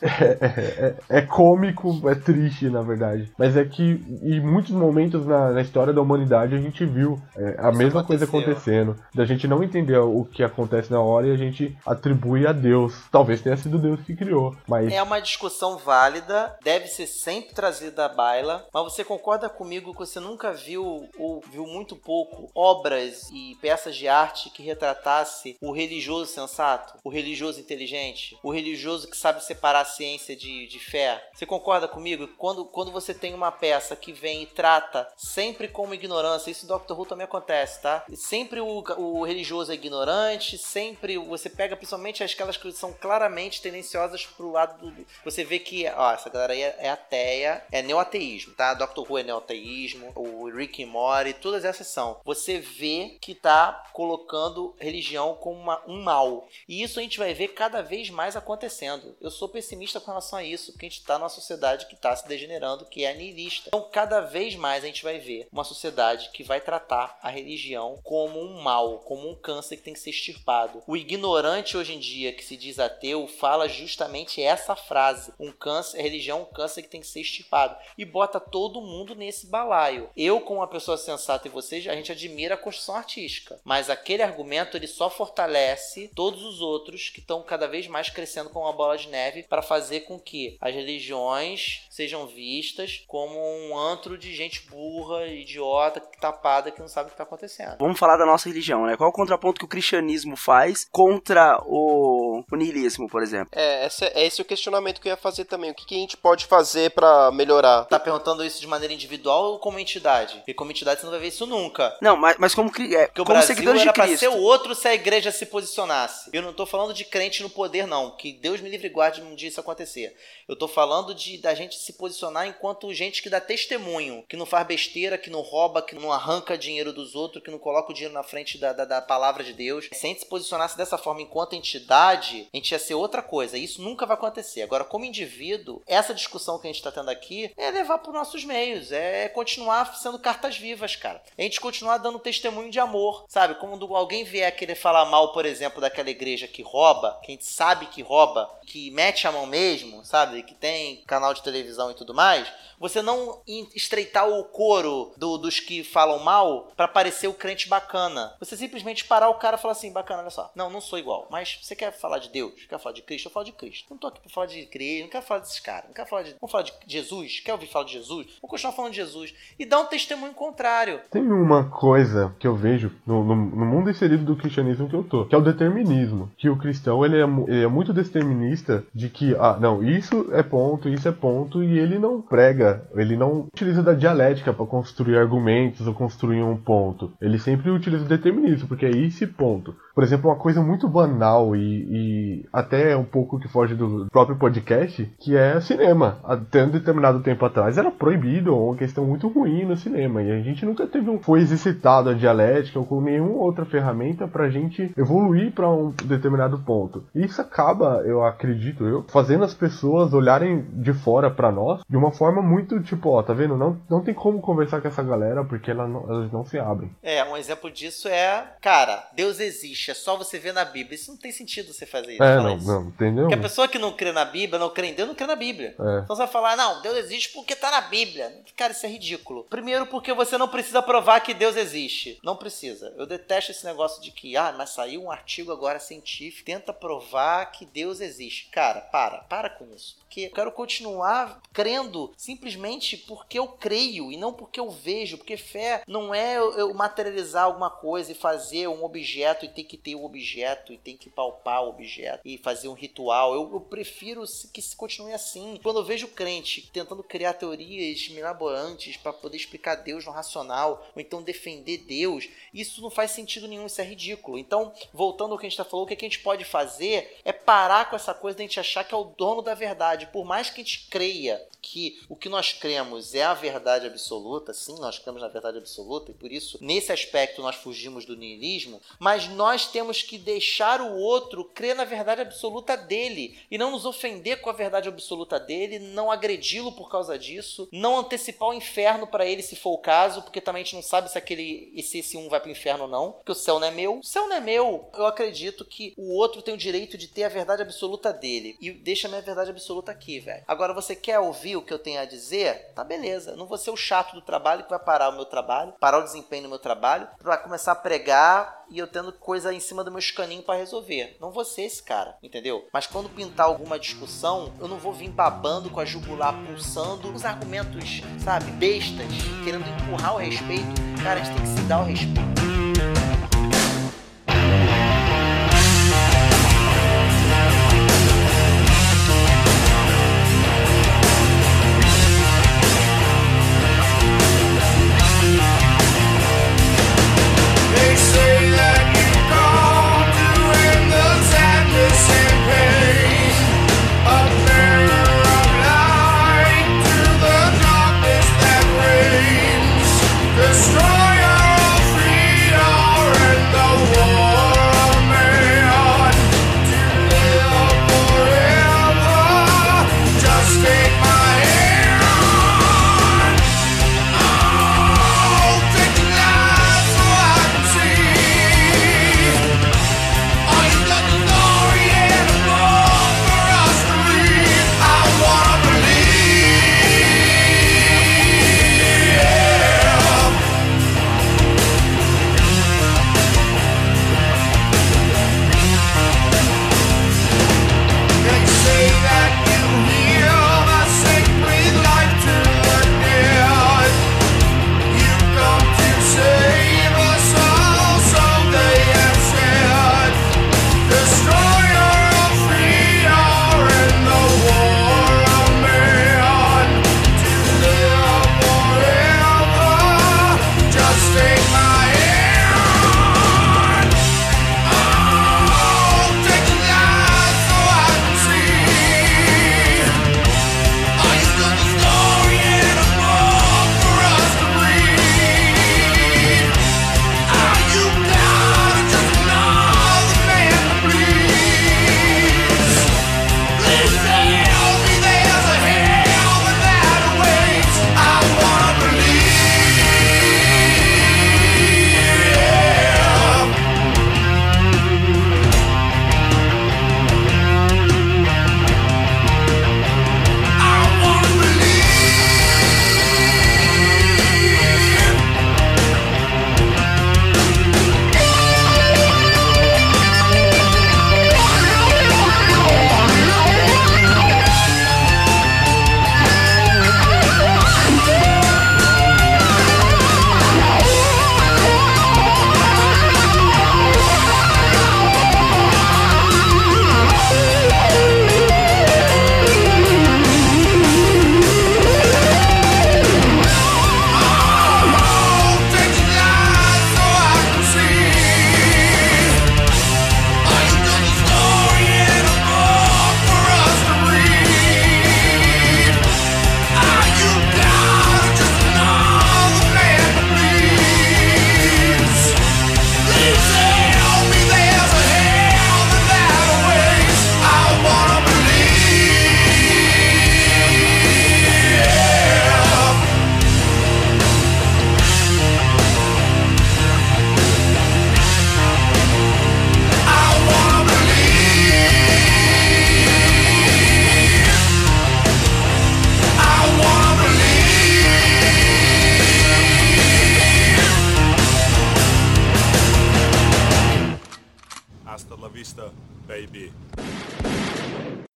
É, é- é cômico, é triste, na verdade. Mas é que em muitos momentos na, na história da humanidade a gente viu é, a mesma coisa aconteceu. acontecendo. Da gente não entender o que acontece na hora e a gente atribui a Deus. Talvez tenha sido Deus que criou. Mas É uma discussão válida, deve ser sempre trazida à baila, mas você concorda comigo que você nunca viu ou viu muito pouco obras e peças de arte que retratasse o religioso sensato, o religioso inteligente, o religioso que sabe separar a ciência de, de fé? Você concorda comigo? Quando, quando você tem uma peça que vem e trata sempre como ignorância, isso Doctor Who também acontece, tá? Sempre o, o religioso é ignorante, sempre você pega principalmente aquelas que são claramente tendenciosas pro lado do. Você vê que, ó, essa galera aí é, é ateia, é neoateísmo, tá? Doctor Who é neoateísmo, o Rick e Morty, todas essas são. Você vê que tá colocando religião como uma- um mal. E isso a gente vai ver cada vez mais acontecendo. Eu sou pessimista com relação a isso, porque a gente tá numa sociedade que tá se degenerando, que é niilista. Então, cada vez mais a gente vai ver uma sociedade que vai tratar a religião como um mal, como um câncer que tem que ser extirpado. O ignorante hoje em dia que se diz ateu fala justamente essa frase: um câncer, a religião é um câncer que tem que ser extirpado e bota todo mundo nesse balaio. Eu, como uma pessoa sensata e vocês, a gente admira a construção artística, mas aquele argumento ele só fortalece todos os outros que estão cada vez mais crescendo como uma bola de neve para fazer com que as religiões sejam vistas como um antro de gente burra, idiota, tapada que não sabe o que está acontecendo. Vamos falar da nossa religião, né? Qual é o contraponto que o cristianismo faz contra o, o niilismo, por exemplo? É, esse é esse o questionamento que eu ia fazer também. O que, que a gente pode fazer pra melhorar? Tá perguntando isso de maneira individual ou como entidade? Porque como entidade você não vai ver isso nunca. Não, mas, mas como, é, Porque como seguidores de era pra Cristo. ser o outro se a igreja se posicionasse. Eu não tô falando de crente no poder, não. Que Deus me livre e guarde um dia isso acontecer. Eu tô falando de da gente se posicionar enquanto gente que dá testemunho, que não faz besteira, que não rouba, que não arranca dinheiro dos outros, que não coloca o dinheiro na frente da, da, da palavra de Deus. Se a gente se posicionasse dessa forma enquanto entidade, a gente ia ser outra coisa. Isso nunca vai acontecer. Agora, como indivíduo, essa discussão que a gente tá tendo aqui é levar para nossos meios, é continuar sendo cartas vivas, cara. A gente continuar dando testemunho de amor, sabe? Quando alguém vier querer falar mal, por exemplo, daquela igreja que rouba, que a gente sabe que rouba, que mete a mão mesmo, sabe? Que tem canal de televisão e tudo mais, você não estreitar o coro do- dos que falam mal pra parecer o crente bacana. Você simplesmente parar o cara e falar assim, bacana, olha só, não, não sou igual, mas você quer falar de Deus? Quer falar de Cristo? Eu falo de Cristo. Não tô aqui pra falar de igreja, não quero falar desses caras, não quero falar de... Vamos falar de Jesus? Quer ouvir falar de Jesus? Vamos continuar falando de Jesus. E dar um testemunho contrário. Tem uma coisa que eu vejo no, no- no mundo inserido do cristianismo que eu tô, que é o determinismo. Que o cristão ele é, ele é muito determinista de que, ah, não, isso é ponto, isso é ponto, e ele não prega, ele não utiliza da dialética para construir argumentos ou construir um ponto. Ele sempre utiliza o determinismo, porque é esse ponto. Por exemplo, uma coisa muito banal e, e até um pouco que foge do próprio podcast, que é cinema. Até um determinado tempo atrás era proibido ou uma questão muito ruim no cinema. E a gente nunca teve um, foi exercitado a dialética ou com nenhuma outra ferramenta pra gente evoluir pra um determinado ponto. E isso acaba, eu acredito eu, fazendo as pessoas olharem de fora pra nós de uma forma muito tipo, ó, tá vendo? Não, não tem como conversar com essa galera porque ela não- elas não se abrem. É, um exemplo disso é, cara, Deus existe, é só você ver na Bíblia. Isso não tem sentido você fazer isso. É, não, isso. não, entendeu? Porque a pessoa que não crê na Bíblia, não crê em Deus, não crê na Bíblia. É. Então você vai falar, não, Deus existe porque tá na Bíblia. Cara, isso é ridículo. Primeiro, porque você não precisa provar que Deus existe. Não precisa. Eu detesto esse negócio de que, ah, mas saiu um artigo agora científico, tenta provar que Deus existe. Cara, para, para com isso. Porque eu quero continuar crendo simplesmente porque eu creio e não porque eu vejo. Porque fé não é eu materializar alguma coisa e fazer um objeto e tem que ter o objeto e tem que palpar o objeto e fazer um ritual. Eu, eu prefiro que se continue assim. Quando eu vejo crente tentando criar teorias mirabolantes para poder explicar Deus no racional ou então defender Deus, isso não faz sentido nenhum, isso é ridículo. Então, voltando ao que a gente tá falando, o que a gente pode fazer é parar com essa coisa de a gente achar que é o dono da verdade. Por mais que a gente creia que o que nós cremos é a verdade absoluta, sim, nós cremos na verdade absoluta, e por isso, nesse aspecto, nós fugimos do niilismo, mas nós temos que deixar o outro crer na verdade absoluta dele e não nos ofender com a verdade absoluta dele, não agredi-lo por causa disso, não antecipar o inferno para ele se for o caso, porque também a gente não sabe se aquele se esse um vai pro inferno ou não, porque o céu não é meu. O céu não é meu. Eu acredito que o outro tem o direito de ter a verdade absoluta dele e deixa a minha verdade absoluta aqui, velho. Agora você quer ouvir o que eu tenho a dizer? Tá beleza. Não vou ser o chato do trabalho que vai parar o meu trabalho, parar o desempenho no meu trabalho, pra começar a pregar e eu tendo coisa em cima do meu escaninho pra resolver. Não vou ser esse cara, entendeu? Mas quando pintar alguma discussão, eu não vou vir babando com a jugular pulsando os argumentos, sabe, bestas, querendo empurrar o respeito. Cara, a gente tem que se dar o respeito.